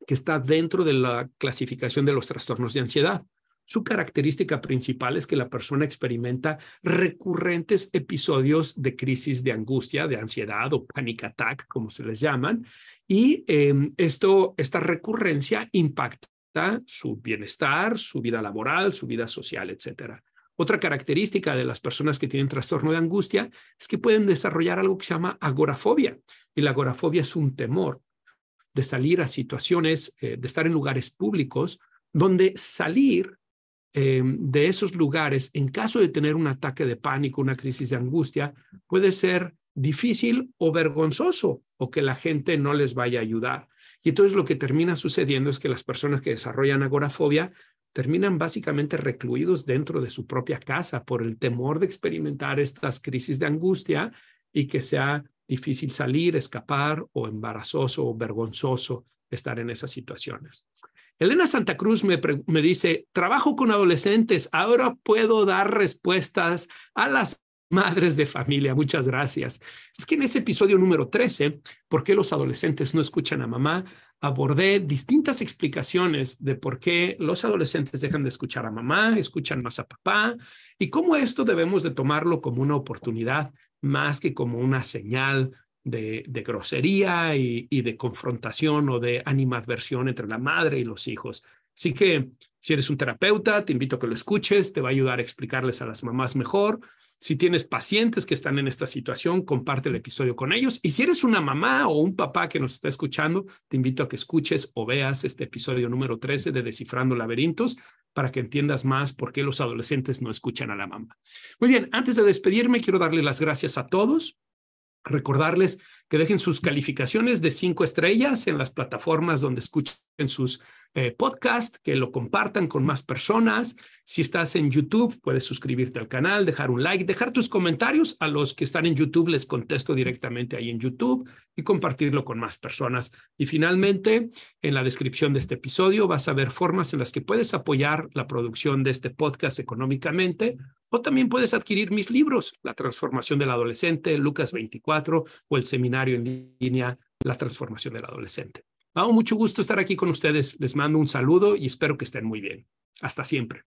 que está dentro de la clasificación de los trastornos de ansiedad. Su característica principal es que la persona experimenta recurrentes episodios de crisis de angustia, de ansiedad o panic attack, como se les llaman, y em, esto, esta recurrencia impacta su bienestar, su vida laboral, su vida social, etcétera. Otra característica de las personas que tienen trastorno de angustia es que pueden desarrollar algo que se llama agorafobia. Y la agorafobia es un temor de salir a situaciones, eh, de estar en lugares públicos, donde salir eh, de esos lugares, en caso de tener un ataque de pánico, una crisis de angustia, puede ser difícil o vergonzoso o que la gente no les vaya a ayudar. Y entonces lo que termina sucediendo es que las personas que desarrollan agorafobia terminan básicamente recluidos dentro de su propia casa por el temor de experimentar estas crisis de angustia y que sea difícil salir, escapar o embarazoso o vergonzoso estar en esas situaciones. Elena Santa Cruz me, me, dice, trabajo con adolescentes, ahora puedo dar respuestas a las madres de familia. Muchas gracias. Es que en ese episodio número 13, ¿por qué los adolescentes no escuchan a mamá? Abordé distintas explicaciones de por qué los adolescentes dejan de escuchar a mamá, escuchan más a papá y cómo esto debemos de tomarlo como una oportunidad más que como una señal de, grosería y, de confrontación o de animadversión entre la madre y los hijos. Así que si eres un terapeuta, te invito a que lo escuches, te va a ayudar a explicarles a las mamás mejor. Si tienes pacientes que están en esta situación, comparte el episodio con ellos. Y si eres una mamá o un papá que nos está escuchando, te invito a que escuches o veas este episodio número 13 de Descifrando Laberintos para que entiendas más por qué los adolescentes no escuchan a la mamá. Muy bien, antes de despedirme, quiero darle las gracias a todos Recordarles que dejen sus calificaciones de cinco estrellas en las plataformas donde escuchen sus eh, podcasts, que lo compartan con más personas. Si estás en YouTube, puedes suscribirte al canal, dejar un like, dejar tus comentarios. A los que están en YouTube les contesto directamente ahí en YouTube y compartirlo con más personas. Y finalmente, en la descripción de este episodio vas a ver formas en las que puedes apoyar la producción de este podcast económicamente o también puedes adquirir mis libros, La transformación del adolescente, Lucas 24 o el seminario en línea, La transformación del adolescente. Me ha mucho gusto estar aquí con ustedes. Les mando un saludo y espero que estén muy bien. Hasta siempre.